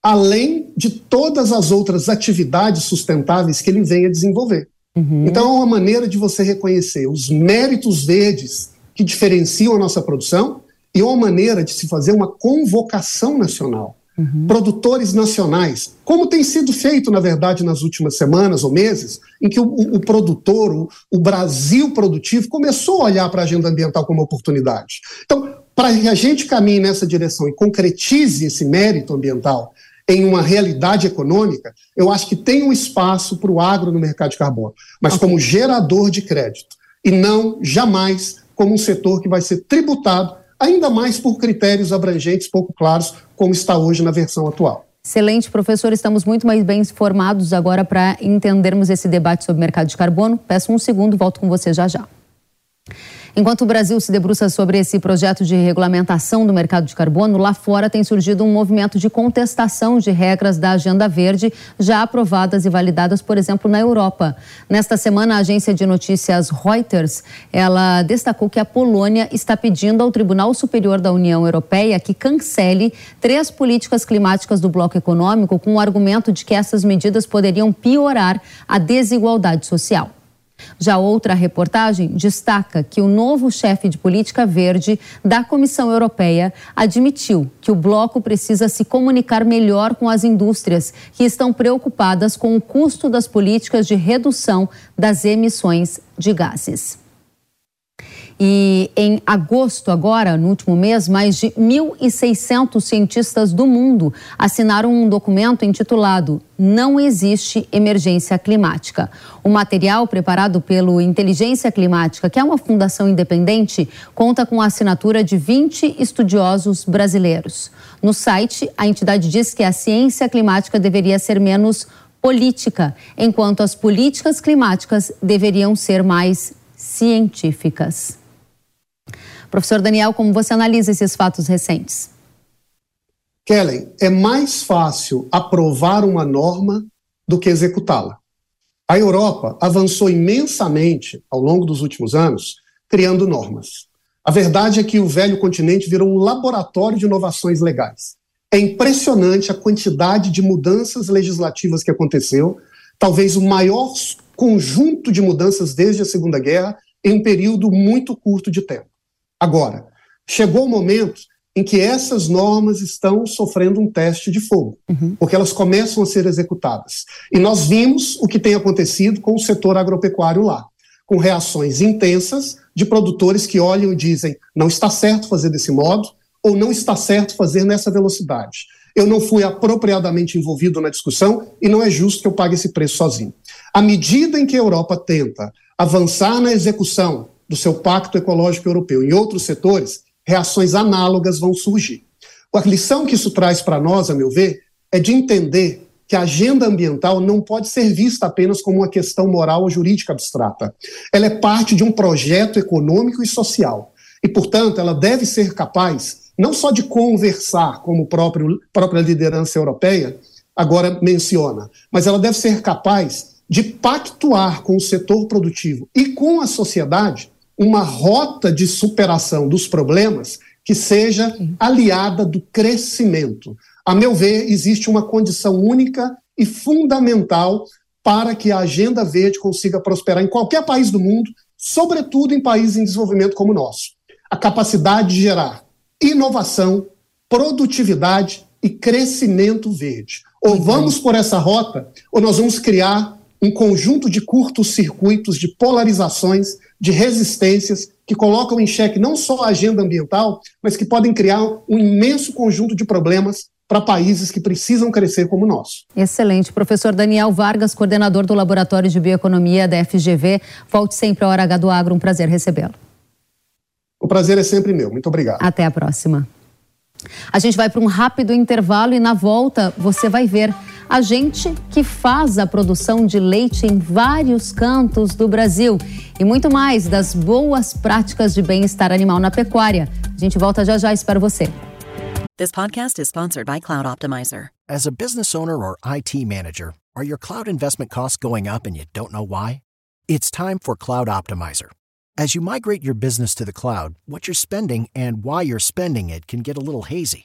S6: além de todas as outras atividades sustentáveis que ele vem a desenvolver. Uhum. Então, é uma maneira de você reconhecer os méritos verdes que diferenciam a nossa produção e uma maneira de se fazer uma convocação nacional. Uhum. Produtores nacionais, como tem sido feito, na verdade, nas últimas semanas ou meses, em que o, o, o produtor, o, o Brasil produtivo, começou a olhar para a agenda ambiental como oportunidade. Então, para que a gente caminhe nessa direção e concretize esse mérito ambiental em uma realidade econômica, eu acho que tem um espaço para o agro no mercado de carbono, mas okay. como gerador de crédito, e não jamais como um setor que vai ser tributado, ainda mais por critérios abrangentes pouco claros, como está hoje na versão atual.
S4: Excelente, professor. Estamos muito mais bem informados agora para entendermos esse debate sobre o mercado de carbono. Peço um segundo, volto com você já já. Enquanto o Brasil se debruça sobre esse projeto de regulamentação do mercado de carbono, lá fora tem surgido um movimento de contestação de regras da Agenda Verde já aprovadas e validadas, por exemplo, na Europa. Nesta semana, a agência de notícias Reuters, ela destacou que a Polônia está pedindo ao Tribunal Superior da União Europeia que cancele três políticas climáticas do bloco econômico com o argumento de que essas medidas poderiam piorar a desigualdade social. Já outra reportagem destaca que o novo chefe de política verde da Comissão Europeia admitiu que o bloco precisa se comunicar melhor com as indústrias que estão preocupadas com o custo das políticas de redução das emissões de gases. E em agosto, agora, no último mês, mais de 1.600 cientistas do mundo assinaram um documento intitulado Não Existe Emergência Climática. O material, preparado pelo Inteligência Climática, que é uma fundação independente, conta com a assinatura de 20 estudiosos brasileiros. No site, a entidade diz que a ciência climática deveria ser menos política, enquanto as políticas climáticas deveriam ser mais científicas. Professor Daniel, como você analisa esses fatos recentes?
S6: Kellen, é mais fácil aprovar uma norma do que executá-la. A Europa avançou imensamente ao longo dos últimos anos criando normas. A verdade é que o velho continente virou um laboratório de inovações legais. É impressionante a quantidade de mudanças legislativas que aconteceu, talvez o maior conjunto de mudanças desde a Segunda Guerra em um período muito curto de tempo. Agora, chegou o momento em que essas normas estão sofrendo um teste de fogo, uhum. porque elas começam a ser executadas. E nós vimos o que tem acontecido com o setor agropecuário lá. com reações intensas de produtores que olham e dizem: não está certo fazer desse modo, ou não está certo fazer nessa velocidade. Eu não fui apropriadamente envolvido na discussão e não é justo que eu pague esse preço sozinho. À medida em que a Europa tenta avançar na execução do seu Pacto Ecológico Europeu em outros setores, reações análogas vão surgir. A lição que isso traz para nós, a meu ver, é de entender que a agenda ambiental não pode ser vista apenas como uma questão moral ou jurídica abstrata. Ela é parte de um projeto econômico e social. E, portanto, ela deve ser capaz não só de conversar, como a própria liderança europeia agora menciona, mas ela deve ser capaz de pactuar com o setor produtivo e com a sociedade uma rota de superação dos problemas que seja aliada do crescimento. A meu ver, existe uma condição única e fundamental para que a agenda verde consiga prosperar em qualquer país do mundo, sobretudo em países em desenvolvimento como o nosso. A capacidade de gerar inovação, produtividade e crescimento verde. Ou vamos por essa rota, ou nós vamos criar um conjunto de curtos circuitos, de polarizações, de resistências que colocam em xeque não só a agenda ambiental, mas que podem criar um imenso conjunto de problemas para países que precisam crescer como o nosso.
S4: Excelente. Professor Daniel Vargas, coordenador do Laboratório de Bioeconomia da FGV. Volte sempre à Hora H do Agro. Um prazer recebê-lo.
S6: O prazer é sempre meu. Muito obrigado.
S4: Até a próxima. A gente vai para um rápido intervalo e na volta você vai ver a gente que faz a produção de leite em vários cantos do Brasil e muito mais das boas práticas de bem-estar animal na pecuária. A gente volta já já, espero você.
S1: This podcast is sponsored by Cloud Optimizer.
S7: As a business owner or IT manager, are your cloud investment costs going up and you don't know why? It's time for Cloud Optimizer. As you migrate your business to the cloud, what you're spending and why you're spending it can get a little hazy.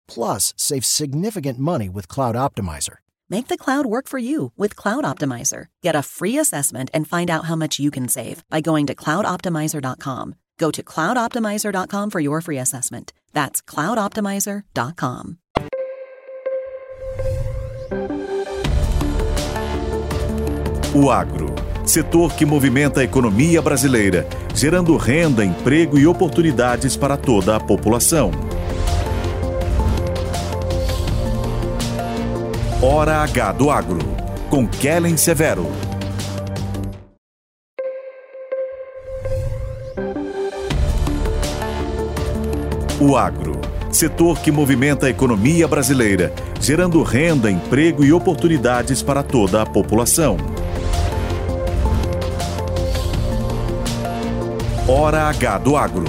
S7: Plus, save significant money with Cloud Optimizer.
S1: Make the cloud work for you with Cloud Optimizer. Get a free assessment and find out how much you can save by going to cloudoptimizer.com. Go to cloudoptimizer.com for your free assessment. That's cloudoptimizer.com.
S2: O agro, setor que movimenta a economia brasileira, gerando renda, emprego e oportunidades para toda a população. Hora H do Agro, com Kellen Severo. O agro, setor que movimenta a economia brasileira, gerando renda, emprego e oportunidades para toda a população. Hora H do Agro,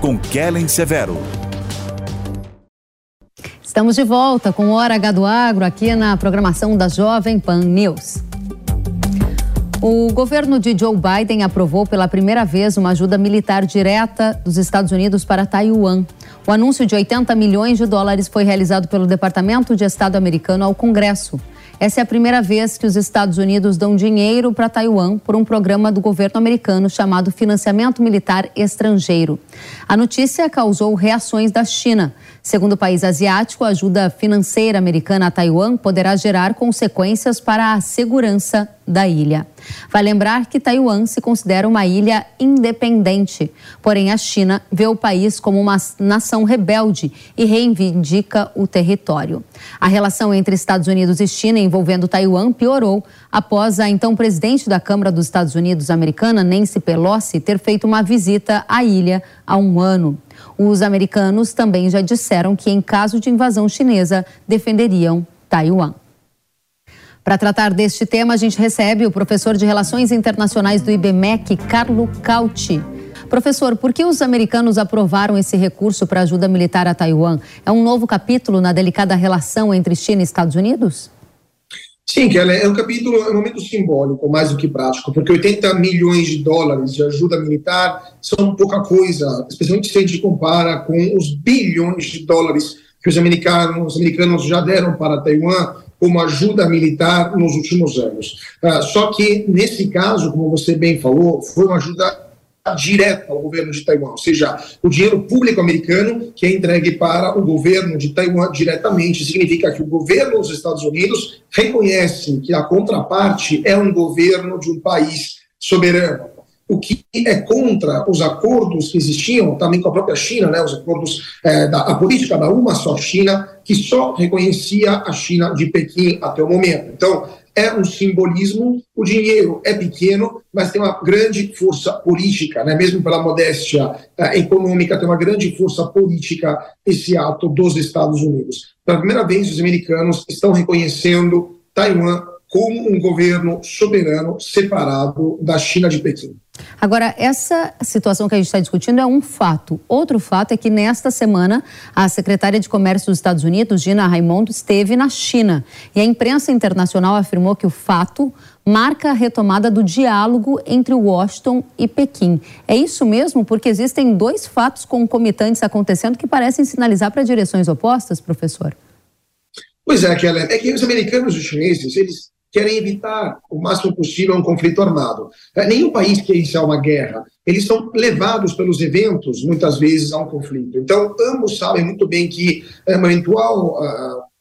S2: com Kellen Severo.
S4: Estamos de volta com Hora H do Agro aqui na programação da Jovem Pan News. O governo de Joe Biden aprovou pela primeira vez uma ajuda militar direta dos Estados Unidos para Taiwan. O anúncio de 80 milhões de dólares foi realizado pelo Departamento de Estado americano ao Congresso. Essa é a primeira vez que os Estados Unidos dão dinheiro para Taiwan por um programa do governo americano chamado Financiamento Militar Estrangeiro. A notícia causou reações da China. Segundo o país asiático, a ajuda financeira americana a Taiwan poderá gerar consequências para a segurança da ilha. Vai lembrar que Taiwan se considera uma ilha independente, porém a China vê o país como uma nação rebelde e reivindica o território. A relação entre Estados Unidos e China envolvendo Taiwan piorou após a então presidente da Câmara dos Estados Unidos americana, Nancy Pelosi, ter feito uma visita à ilha há um ano. Os americanos também já disseram que, em caso de invasão chinesa, defenderiam Taiwan. Para tratar deste tema, a gente recebe o professor de Relações Internacionais do IBMEC, Carlo Cauti. Professor, por que os americanos aprovaram esse recurso para ajuda militar a Taiwan? É um novo capítulo na delicada relação entre China e Estados Unidos?
S8: Sim, que é um capítulo, é um momento simbólico, mais do que prático, porque 80 milhões de dólares de ajuda militar são pouca coisa, especialmente se a gente compara com os bilhões de dólares que os americanos, os americanos já deram para Taiwan como ajuda militar nos últimos anos. Uh, só que, nesse caso, como você bem falou, foi uma ajuda direta ao governo de Taiwan, ou seja, o dinheiro público americano que é entregue para o governo de Taiwan diretamente, significa que o governo dos Estados Unidos reconhece que a contraparte é um governo de um país soberano o que é contra os acordos que existiam também com a própria China, né, os acordos é, da política da uma só China, que só reconhecia a China de Pequim até o momento. Então, é um simbolismo, o dinheiro é pequeno, mas tem uma grande força política, né? mesmo pela modéstia uh, econômica, tem uma grande força política esse ato dos Estados Unidos. Pela primeira vez, os americanos estão reconhecendo Taiwan como um governo soberano separado da China de Pequim.
S4: Agora, essa situação que a gente está discutindo é um fato. Outro fato é que nesta semana a secretária de Comércio dos Estados Unidos, Gina Raimondo, esteve na China e a imprensa internacional afirmou que o fato marca a retomada do diálogo entre Washington e Pequim. É isso mesmo? Porque existem dois fatos concomitantes acontecendo que parecem sinalizar para direções opostas, professor.
S8: Pois é, Kellen. É que os americanos e os chineses, eles querem evitar o máximo possível um conflito armado. É, nenhum país quer iniciar uma guerra. Eles são levados pelos eventos, muitas vezes, a um conflito. Então, ambos sabem muito bem que é, eventual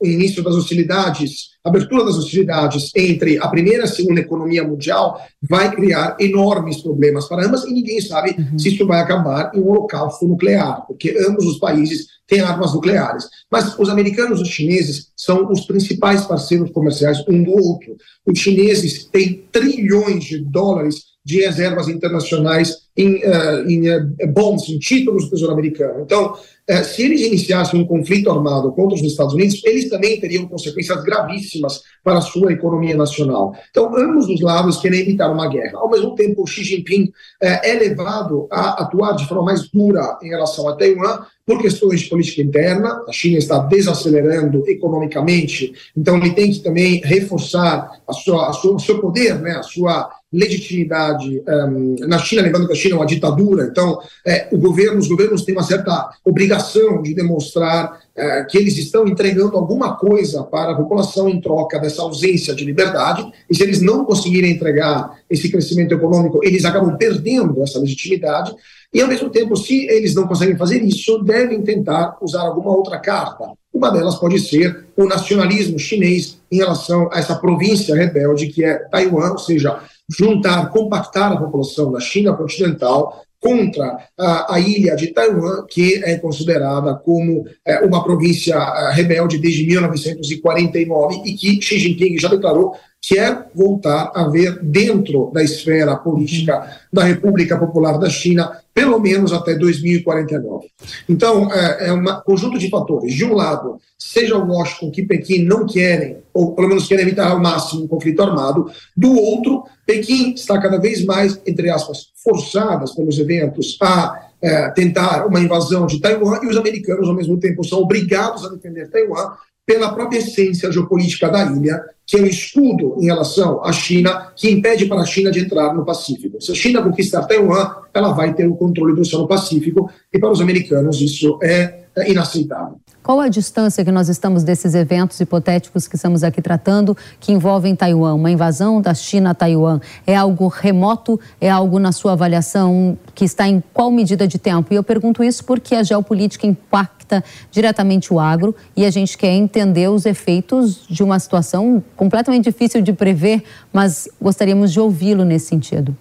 S8: uh, início das hostilidades, abertura das hostilidades entre a primeira e a segunda economia mundial vai criar enormes problemas para ambas e ninguém sabe uhum. se isso vai acabar em um holocausto nuclear, porque ambos os países têm armas nucleares. Mas os americanos e os chineses são os principais parceiros comerciais um do outro. Os chineses têm trilhões de dólares de reservas internacionais em, uh, em uh, bonds, em títulos do Tesouro Americano. Então, uh, se eles iniciassem um conflito armado contra os Estados Unidos, eles também teriam consequências gravíssimas para a sua economia nacional. Então, ambos os lados querem evitar uma guerra. Ao mesmo tempo, Xi Jinping é levado a atuar de forma mais dura em relação a Taiwan por questões de política interna. A China está desacelerando economicamente, então ele tem que também reforçar a sua, a sua, o seu poder, né, a sua legitimidade um, na China, lembrando que a China é uma ditadura, então é, o governo, os governos têm uma certa obrigação de demonstrar é, que eles estão entregando alguma coisa para a população em troca dessa ausência de liberdade, e se eles não conseguirem entregar esse crescimento econômico, eles acabam perdendo essa legitimidade, e ao mesmo tempo, se eles não conseguem fazer isso, devem tentar usar alguma outra carta. Uma delas pode ser o nacionalismo chinês em relação a essa província rebelde que é Taiwan, ou seja, juntar, compactar a população da China continental contra a, a, ilha de Taiwan, que é considerada como é, uma província é, rebelde desde 1949 e que Xi Jinping já declarou quer voltar a ver dentro da esfera política da República Popular da China, pelo menos até 2049. Então, é, é um conjunto de fatores. De um lado, seja Washington que Pequim não querem, ou pelo menos querem evitar ao máximo um conflito armado. Do outro, Pequim está cada vez mais, entre aspas, forçadas pelos eventos a é, tentar uma invasão de Taiwan e os americanos, ao mesmo tempo, são obrigados a defender Taiwan pela própria essência geopolítica da ilha, que é um escudo em relação à China, que impede para a China de entrar no Pacífico. Se a China conquistar Taiwan, ela vai ter o controle do Oceano Pacífico, e para os americanos isso é, é inaceitável.
S4: Qual a distância que nós estamos desses eventos hipotéticos que estamos aqui tratando, que envolvem Taiwan? Uma invasão da China a Taiwan é algo remoto? É algo, na sua avaliação, que está em qual medida de tempo? E eu pergunto isso porque a geopolítica impacta diretamente o agro e a gente quer entender os efeitos de uma situação completamente difícil de prever, mas gostaríamos de ouvi-lo nesse sentido.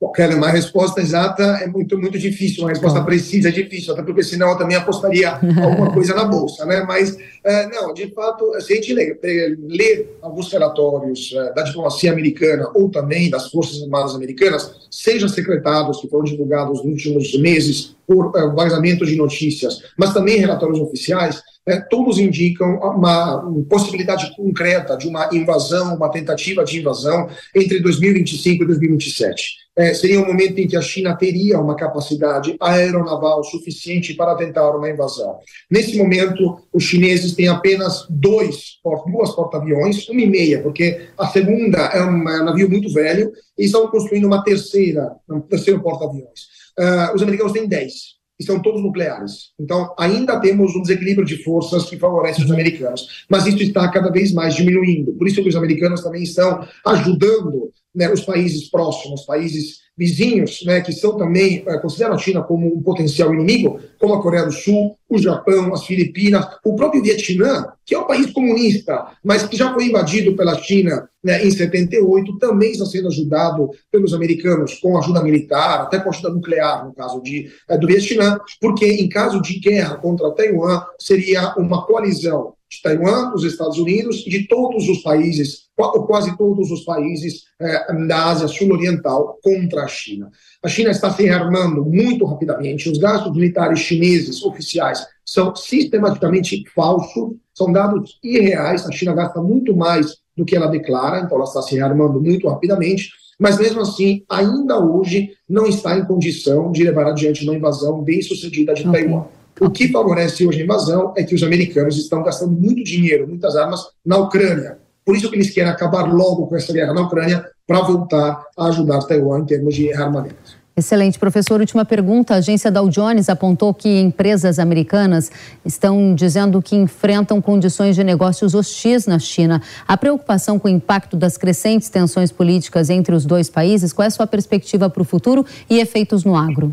S8: Qualquer uma resposta exata é muito, muito difícil, uma resposta precisa é difícil, até porque senão eu também apostaria <laughs> alguma coisa na bolsa, né? Mas, é, não, de fato, se a gente lê, alguns relatórios é, da diplomacia americana ou também das Forças Armadas Americanas, seja secretários que foram divulgados nos últimos meses por uh, vazamentos de notícias, mas também relatórios oficiais, todos indicam uma, uma, possibilidade concreta de uma invasão, uma tentativa de invasão entre 2025 e 2027. É, seria um momento em que a China teria uma capacidade aeronaval suficiente para tentar uma invasão. Nesse momento, os chineses têm apenas dois, duas porta-aviões, uma e meia, porque a segunda é um, é um navio muito velho, e estão construindo uma terceira, um terceiro porta-aviões. Uh, os americanos têm dez e são todos nucleares. Então, ainda temos um desequilíbrio de forças que favorece os americanos, mas isso está cada vez mais diminuindo. Por isso que os americanos também estão ajudando né, os países próximos, países vizinhos, né, que são também, é, consideram a China como um potencial inimigo, como a Coreia do Sul, o Japão, as Filipinas, o próprio Vietnã, que é um país comunista, mas que já foi invadido pela China né, em 78, também está sendo ajudado pelos americanos com ajuda militar, até com ajuda nuclear, no caso de, é, do Vietnã, porque em caso de guerra contra Taiwan, seria uma coalizão de Taiwan, dos Estados Unidos e de todos os países, ou quase todos os países eh, da Ásia Sul-Oriental contra a China. A China está se rearmando muito rapidamente. Os gastos militares chineses oficiais são sistematicamente falsos, são dados irreais. A China gasta muito mais do que ela declara, então ela está se rearmando muito rapidamente. Mas mesmo assim, ainda hoje não está em condição de levar adiante uma invasão bem sucedida de okay. Taiwan. O que favorece hoje a invasão é que os americanos estão gastando muito dinheiro, muitas armas na Ucrânia. Por isso que eles querem acabar logo com essa guerra na Ucrânia para voltar a ajudar Taiwan em termos de armamento.
S4: Excelente, professor. Última pergunta. A agência Dow Jones apontou que empresas americanas estão dizendo que enfrentam condições de negócios hostis na China. A preocupação com o impacto das crescentes tensões políticas entre os dois países, qual é a sua perspectiva para o futuro e efeitos no agro?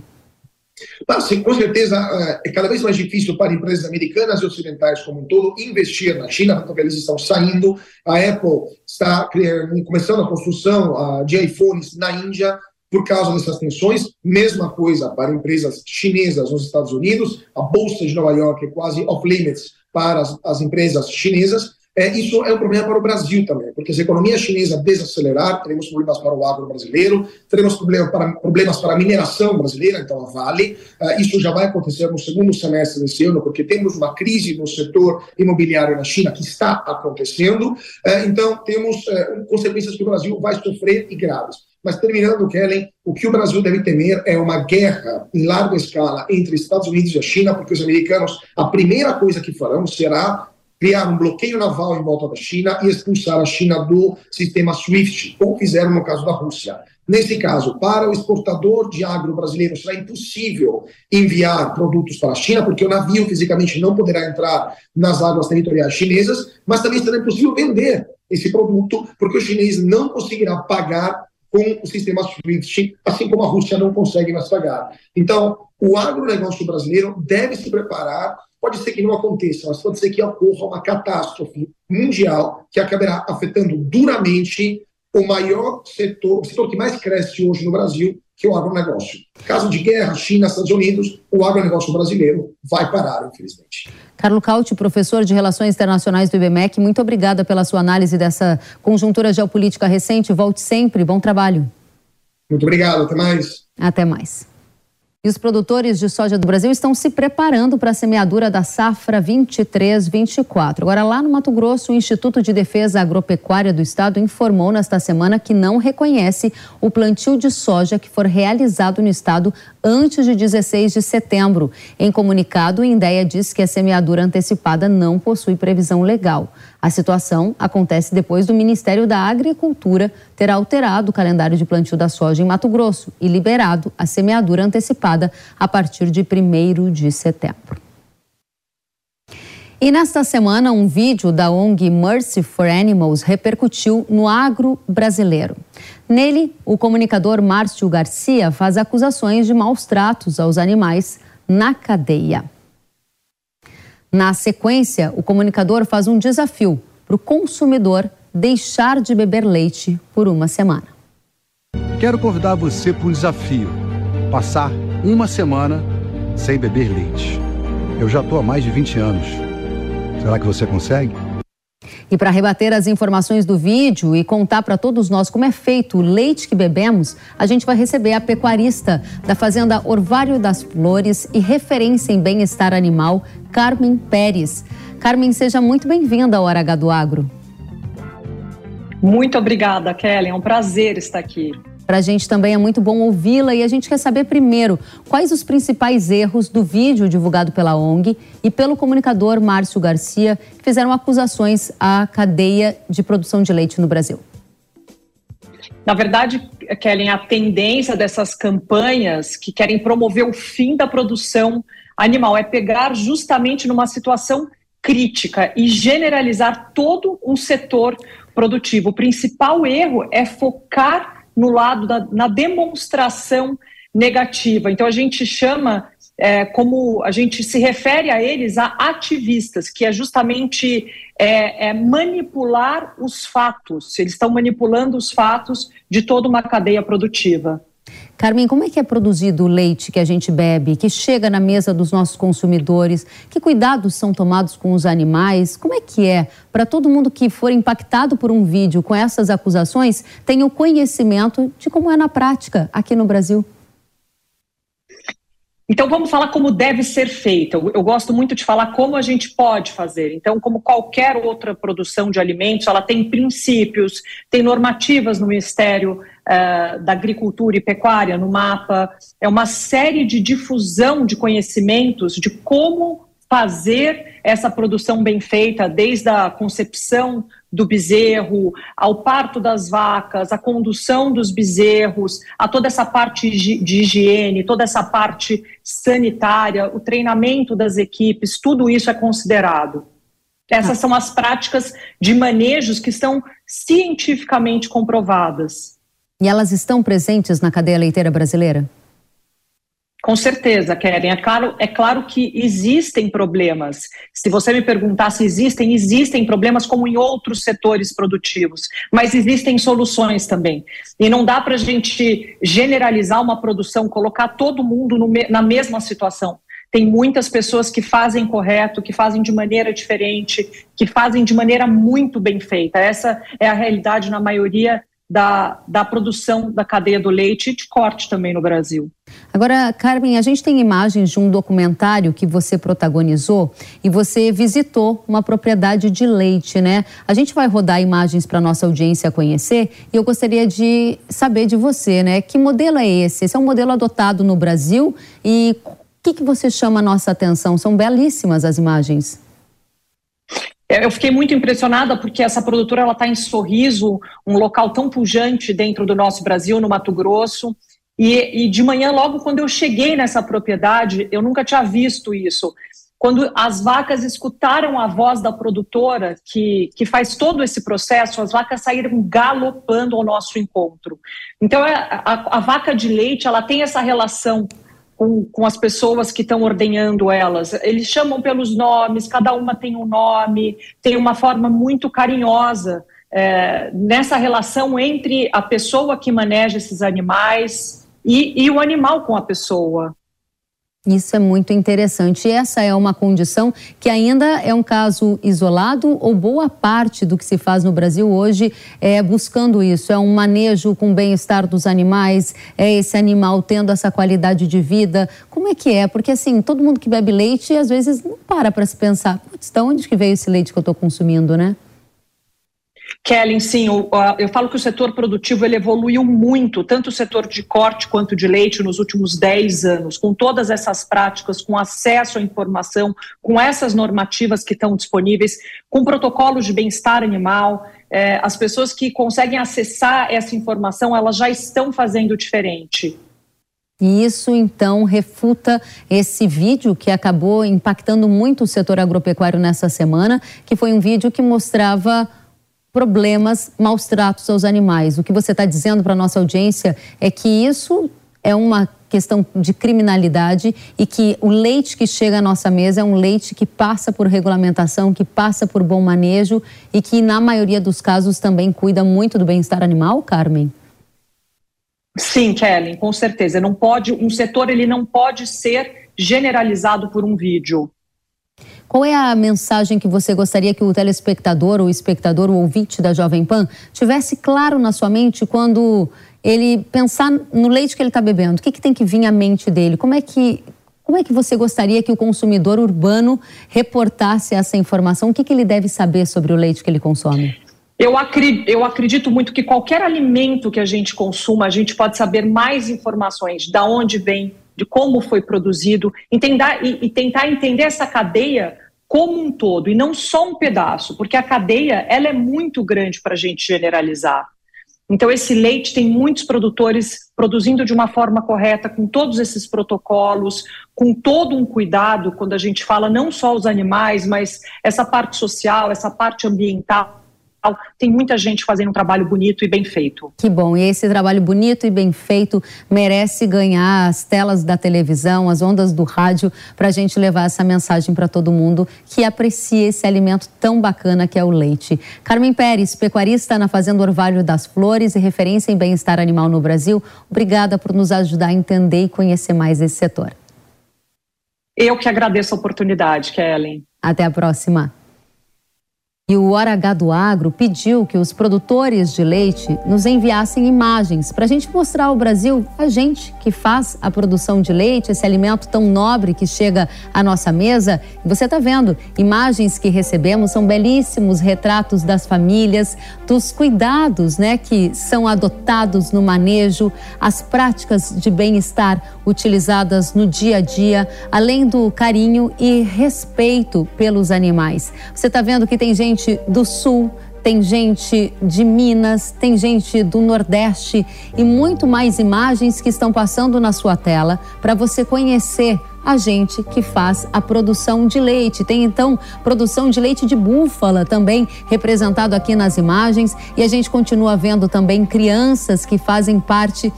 S8: Sim, com certeza é cada vez mais difícil para empresas americanas e ocidentais como um todo investir na China, porque eles estão saindo. A Apple está começando a construção de iPhones na Índia por causa dessas tensões. Mesma coisa para empresas chinesas nos Estados Unidos. A Bolsa de Nova York é quase off-limits para as, as empresas chinesas. É, isso é um problema para o Brasil também, porque se a economia chinesa desacelerar, teremos problemas para o agro brasileiro, teremos problema para, problemas para a mineração brasileira, então a Vale. Uh, isso já vai acontecer no segundo semestre desse ano, porque temos uma crise no setor imobiliário na China que está acontecendo. Uh, então, temos uh, consequências que o Brasil vai sofrer e graves. Mas terminando, Kellen, o que o Brasil deve temer é uma guerra em larga escala entre Estados Unidos e a China, porque os americanos, a primeira coisa que farão será criar um bloqueio naval em volta da China e expulsar a China do sistema SWIFT, como fizeram no caso da Rússia. Nesse caso, para o exportador de agro brasileiro, será impossível enviar produtos para a China, porque o navio fisicamente não poderá entrar nas águas territoriais chinesas, mas também será impossível vender esse produto, porque o chinês não conseguirá pagar com o sistema SWIFT, assim como a Rússia não consegue mais pagar. Então, o agronegócio brasileiro deve se preparar Pode ser que não aconteça, mas pode ser que ocorra uma catástrofe mundial que acabará afetando duramente o maior setor, o setor que mais cresce hoje no Brasil, que é o agronegócio. Caso de guerra, China, Estados Unidos, o agronegócio brasileiro vai parar, infelizmente.
S4: Carlos Cauti, professor de Relações Internacionais do IBMEC, muito obrigada pela sua análise dessa conjuntura geopolítica recente. Volte sempre, bom trabalho.
S8: Muito obrigado, até mais.
S4: Até mais. E os produtores de soja do Brasil estão se preparando para a semeadura da safra 23-24. Agora, lá no Mato Grosso, o Instituto de Defesa Agropecuária do Estado informou nesta semana que não reconhece o plantio de soja que for realizado no estado antes de 16 de setembro. Em comunicado, o INDEA diz que a semeadura antecipada não possui previsão legal. A situação acontece depois do Ministério da Agricultura ter alterado o calendário de plantio da soja em Mato Grosso e liberado a semeadura antecipada a partir de 1 de setembro. E nesta semana, um vídeo da ONG Mercy for Animals repercutiu no agro brasileiro. Nele, o comunicador Márcio Garcia faz acusações de maus tratos aos animais na cadeia. Na sequência, o comunicador faz um desafio para o consumidor deixar de beber leite por uma semana.
S9: Quero convidar você para um desafio: passar uma semana sem beber leite. Eu já estou há mais de 20 anos. Será que você consegue?
S4: E para rebater as informações do vídeo e contar para todos nós como é feito o leite que bebemos, a gente vai receber a pecuarista da Fazenda Orvário das Flores e referência em bem-estar animal, Carmen Pérez. Carmen, seja muito bem-vinda ao Hora H do Agro.
S10: Muito obrigada, Kelly. É um prazer estar aqui.
S4: Para a gente também é muito bom ouvi-la e a gente quer saber primeiro quais os principais erros do vídeo divulgado pela ONG e pelo comunicador Márcio Garcia, que fizeram acusações à cadeia de produção de leite no Brasil.
S10: Na verdade, Kellen, a tendência dessas campanhas que querem promover o fim da produção animal é pegar justamente numa situação crítica e generalizar todo um setor produtivo. O principal erro é focar no lado da na demonstração negativa. Então a gente chama é, como a gente se refere a eles a ativistas, que é justamente é, é manipular os fatos. Eles estão manipulando os fatos de toda uma cadeia produtiva.
S4: Carmen, como é que é produzido o leite que a gente bebe, que chega na mesa dos nossos consumidores? Que cuidados são tomados com os animais? Como é que é para todo mundo que for impactado por um vídeo com essas acusações tenha o conhecimento de como é na prática aqui no Brasil?
S10: Então vamos falar como deve ser feita. Eu, eu, gosto muito de falar como a gente pode fazer. Então, como qualquer outra produção de alimentos, ela tem princípios, tem normativas no Ministério uh, da Agricultura e Pecuária, no MAPA. É uma série de difusão de conhecimentos de como fazer essa produção bem feita, desde a concepção do bezerro, ao parto das vacas, a condução dos bezerros, a toda essa parte de higiene, toda essa parte sanitária, o treinamento das equipes, tudo isso é considerado. Essas são as práticas de manejos que estão cientificamente comprovadas.
S4: E elas estão presentes na cadeia leiteira brasileira?
S10: Com certeza, Keren. É claro, é claro que existem problemas. Se você me perguntar se existem, existem problemas como em outros setores produtivos, mas existem soluções também. E não dá para a gente generalizar uma produção, colocar todo mundo no, na mesma situação. Tem muitas pessoas que fazem correto, que fazem de maneira diferente, que fazem de maneira muito bem feita. Essa é a realidade na maioria da, da produção da cadeia do leite e de corte também no Brasil.
S4: Agora, Carmen, a gente tem imagens de um documentário que você protagonizou e você visitou uma propriedade de leite, né? A gente vai rodar imagens para nossa audiência conhecer e eu gostaria de saber de você, né? Que modelo é esse? Esse é um modelo adotado no Brasil e o que, que você chama a nossa atenção? São belíssimas as imagens.
S10: É, eu fiquei muito impressionada porque essa produtora ela está em Sorriso, um local tão pujante dentro do nosso Brasil, no Mato Grosso. E, e, de manhã, logo quando eu cheguei nessa propriedade, eu nunca tinha visto isso. Quando as vacas escutaram a voz da produtora, que, que faz todo esse processo, as vacas saíram galopando ao nosso encontro. Então, é, a, a vaca de leite ela tem essa relação com, com as pessoas que estão ordenhando elas. Eles chamam pelos nomes, cada uma tem um nome, tem uma forma muito carinhosa é, nessa relação entre a pessoa que maneja esses animais e, e o animal com a pessoa.
S4: Isso é muito interessante. Essa é uma condição que ainda é um caso isolado ou boa parte do que se faz no Brasil hoje é buscando isso. É um manejo com bem-estar dos animais, é esse animal tendo essa qualidade de vida. Como é que é? Porque assim, todo mundo que bebe leite às vezes não para para se pensar, putz, de onde que veio esse leite que eu estou consumindo, né?
S10: Kellen, sim, eu, falo que o setor produtivo ele evoluiu muito, tanto o setor de corte quanto de leite nos últimos 10 anos, com todas essas práticas, com acesso à informação, com essas normativas que estão disponíveis, com protocolos de bem-estar animal. É, as pessoas que conseguem acessar essa informação, elas já estão fazendo diferente.
S4: E isso então refuta esse vídeo que acabou impactando muito o setor agropecuário nessa semana, que foi um vídeo que mostrava problemas, maus tratos aos animais. O que você está dizendo para a nossa audiência é que isso é uma questão de criminalidade e que o leite que chega à nossa mesa é um leite que passa por regulamentação, que passa por bom manejo e que, na maioria dos casos, também cuida muito do bem-estar animal, Carmen?
S10: Sim, Kellen, com certeza. Não pode, um setor ele não pode ser generalizado por um vídeo.
S4: Qual é a mensagem que você gostaria que o telespectador, o espectador, o ouvinte da Jovem Pan tivesse claro na sua mente quando ele pensar no leite que ele está bebendo? O que, que tem que vir à mente dele? Como é que como é que você gostaria que o consumidor urbano reportasse essa informação? O que, que ele deve saber sobre o leite que ele consome?
S10: Eu acredito, eu acredito, muito que qualquer alimento que a gente consuma, a gente pode saber mais informações da onde vem, de como foi produzido, entender, e, e tentar entender essa cadeia como um todo e não só um pedaço, porque a cadeia ela é muito grande para a gente generalizar. Então, esse leite tem muitos produtores produzindo de uma forma correta, com todos esses protocolos, com todo um cuidado, quando a gente fala não só os animais, mas essa parte social, essa parte ambiental tem muita gente fazendo um trabalho bonito e bem feito.
S4: Que bom. E esse trabalho bonito e bem feito merece ganhar as telas da televisão, as ondas do rádio, para a gente levar essa mensagem para todo mundo que aprecia esse alimento tão bacana que é o leite. Carmen Pérez, pecuarista na Fazenda Orvalho das Flores e referência em bem-estar animal no Brasil, obrigada por nos ajudar a entender e conhecer mais esse setor.
S10: Eu que agradeço a oportunidade, Kellen.
S4: Até a próxima. E o Hora H do Agro pediu que os produtores de leite nos enviassem imagens para a gente mostrar ao Brasil, a gente que faz a produção de leite, esse alimento tão nobre que chega à nossa mesa. E você está vendo, imagens que recebemos são belíssimos retratos das famílias, dos cuidados né, que são adotados no manejo, as práticas de bem-estar utilizadas no dia a dia, além do carinho e respeito pelos animais. Você está vendo que tem gente do Sul, tem gente de Minas, tem gente do Nordeste e muito mais imagens que estão passando na sua tela para você conhecer a gente que faz a produção de leite. Tem então produção de leite de búfala também representado aqui nas imagens e a gente continua vendo também crianças que fazem parte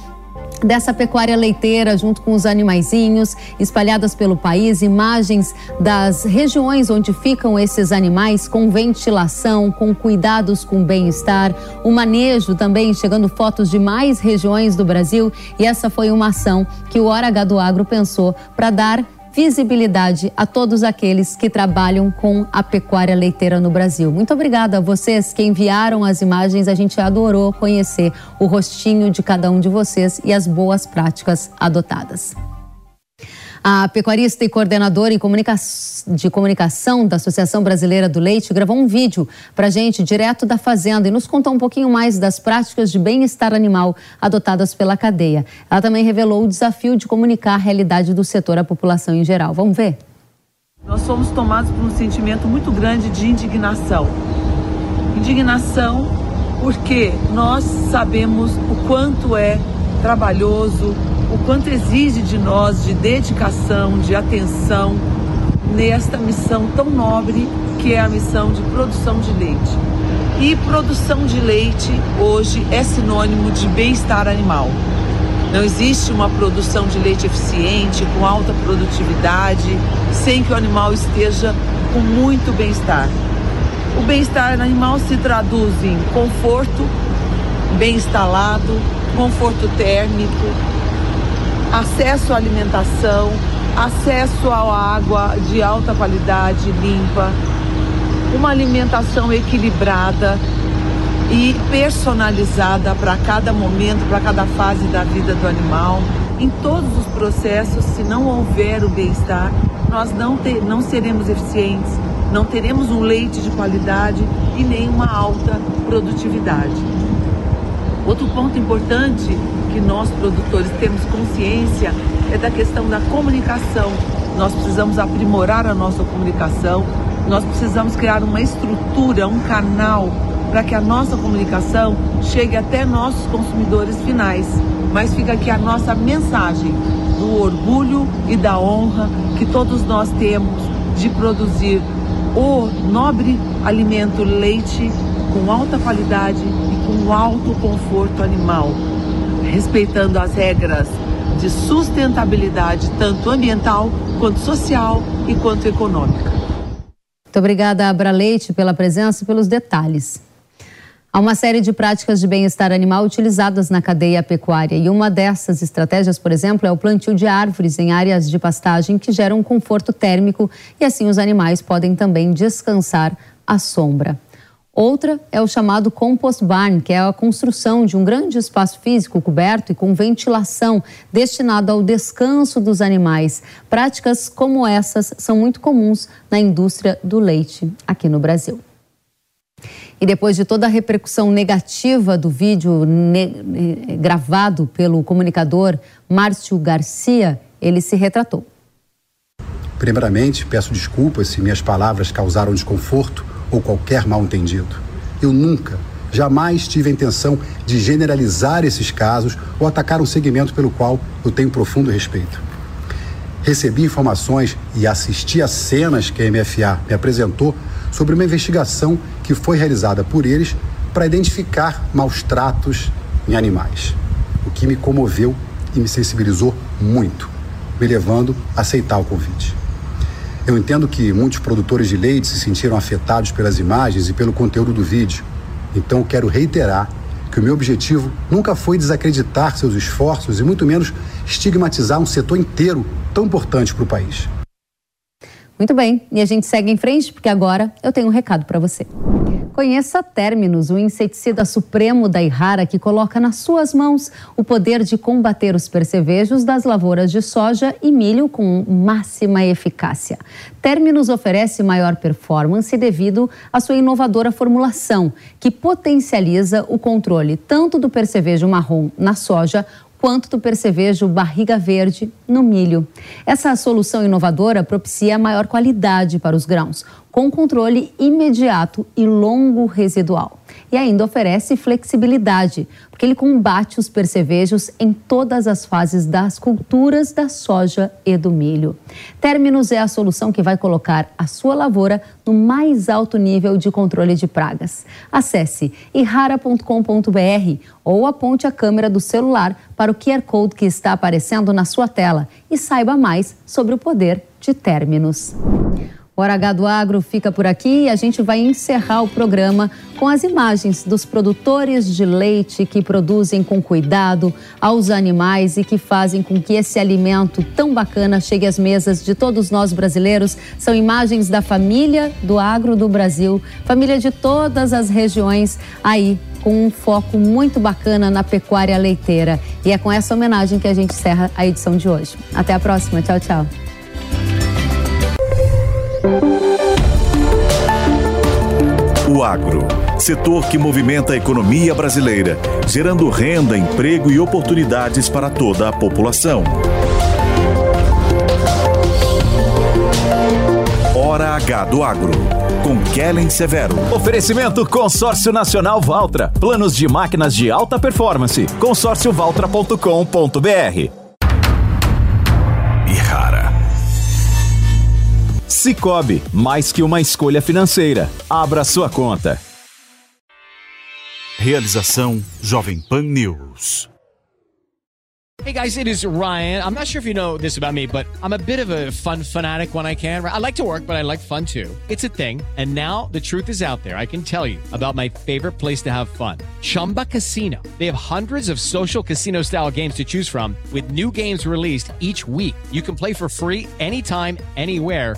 S4: dessa pecuária leiteira junto com os animaizinhos espalhadas pelo país, imagens das regiões onde ficam esses animais com ventilação, com cuidados com bem-estar, o manejo também, chegando fotos de mais regiões do Brasil. E essa foi uma ação que o Hora H do Agro pensou para dar visibilidade a todos aqueles que trabalham com a pecuária leiteira no Brasil. Muito obrigada a vocês que enviaram as imagens. A gente adorou conhecer o rostinho de cada um de vocês e as boas práticas adotadas. A pecuarista e coordenadora de comunicação da Associação Brasileira do Leite gravou um vídeo para gente direto da fazenda e nos contou um pouquinho mais das práticas de bem-estar animal adotadas pela cadeia. Ela também revelou o desafio de comunicar a realidade do setor à população em geral. Vamos ver?
S11: Nós somos tomados por um sentimento muito grande de indignação. Indignação porque nós sabemos o quanto é trabalhoso, o quanto exige de nós de dedicação, de atenção nesta missão tão nobre que é a missão de produção de leite. E produção de leite hoje é sinônimo de bem-estar animal. Não existe uma produção de leite eficiente, com alta produtividade, sem que o animal esteja com muito bem-estar. O bem-estar animal se traduz em conforto, bem instalado, conforto térmico, acesso à alimentação, acesso à água de alta qualidade, limpa, uma alimentação equilibrada e personalizada para cada momento, para cada fase da vida do animal. Em todos os processos, se não houver o bem-estar, nós não, ter, não seremos eficientes, não teremos um leite de qualidade e nem uma alta produtividade. Outro ponto importante que nós produtores temos consciência é da questão da comunicação. Nós precisamos aprimorar a nossa comunicação, nós precisamos criar uma estrutura, um canal para que a nossa comunicação chegue até nossos consumidores finais. Mas fica aqui a nossa mensagem do orgulho e da honra que todos nós temos de produzir o nobre alimento leite com alta qualidade e com alto conforto animal respeitando as regras de sustentabilidade, tanto ambiental, quanto social e quanto econômica.
S4: Muito obrigada, Abra Leite, pela presença e pelos detalhes. Há uma série de práticas de bem-estar animal utilizadas na cadeia pecuária e uma dessas estratégias, por exemplo, é o plantio de árvores em áreas de pastagem que geram conforto térmico e assim os animais podem também descansar à sombra. Outra é o chamado compost barn, que é a construção de um grande espaço físico coberto e com ventilação destinado ao descanso dos animais. Práticas como essas são muito comuns na indústria do leite aqui no Brasil. E depois de toda a repercussão negativa do vídeo ne gravado pelo comunicador Márcio Garcia, ele se retratou.
S12: Primeiramente, peço desculpas se minhas palavras causaram desconforto ou qualquer mal-entendido. Eu nunca, jamais tive a intenção de generalizar esses casos ou atacar um segmento pelo qual eu tenho profundo respeito. Recebi informações e assisti a cenas que a MFA me apresentou sobre uma investigação que foi realizada por eles para identificar maus tratos em animais, o que me comoveu e me sensibilizou muito, me levando a aceitar o convite. Eu entendo que muitos produtores de leite se sentiram afetados pelas imagens e pelo conteúdo do vídeo. Então quero reiterar que o meu objetivo nunca foi desacreditar seus esforços e muito menos estigmatizar um setor inteiro tão importante para o país.
S4: Muito bem, e a gente segue em frente porque agora eu tenho um recado para você. Conheça Terminus, o inseticida supremo da Irrara que coloca nas suas mãos o poder de combater os percevejos das lavouras de soja e milho com máxima eficácia. Terminus oferece maior performance devido à sua inovadora formulação, que potencializa o controle tanto do percevejo marrom na soja quanto do percevejo barriga verde no milho. Essa solução inovadora propicia maior qualidade para os grãos, com controle imediato e longo residual. E ainda oferece flexibilidade, porque ele combate os percevejos em todas as fases das culturas da soja e do milho. Terminus é a solução que vai colocar a sua lavoura no mais alto nível de controle de pragas. Acesse irrara.com.br ou aponte a câmera do celular para o QR Code que está aparecendo na sua tela e saiba mais sobre o poder de Terminus. O Hora H do Agro fica por aqui e a gente vai encerrar o programa com as imagens dos produtores de leite que produzem com cuidado aos animais e que fazem com que esse alimento tão bacana chegue às mesas de todos nós brasileiros. São imagens da família do agro do Brasil, família de todas as regiões aí com um foco muito bacana na pecuária leiteira. E é com essa homenagem que a gente encerra a edição de hoje. Até a próxima. Tchau, tchau.
S2: Agro, setor que movimenta a economia brasileira, gerando renda, emprego e oportunidades para toda a população. Hora H do Agro, com Kellen Severo.
S3: Oferecimento Consórcio Nacional Valtra. Planos de máquinas de alta performance. consórciovaltra.com.br Cicobi, mais que uma escolha financeira. Abra sua conta.
S2: Realização Jovem Pan News.
S13: Hey guys, it is Ryan. I'm not sure if you know this about me, but I'm a bit of a fun fanatic when I can. I like to work, but I like fun too. It's a thing. And now the truth is out there. I can tell you about my favorite place to have fun Chumba Casino. They have hundreds of social casino style games to choose from, with new games released each week. You can play for free anytime, anywhere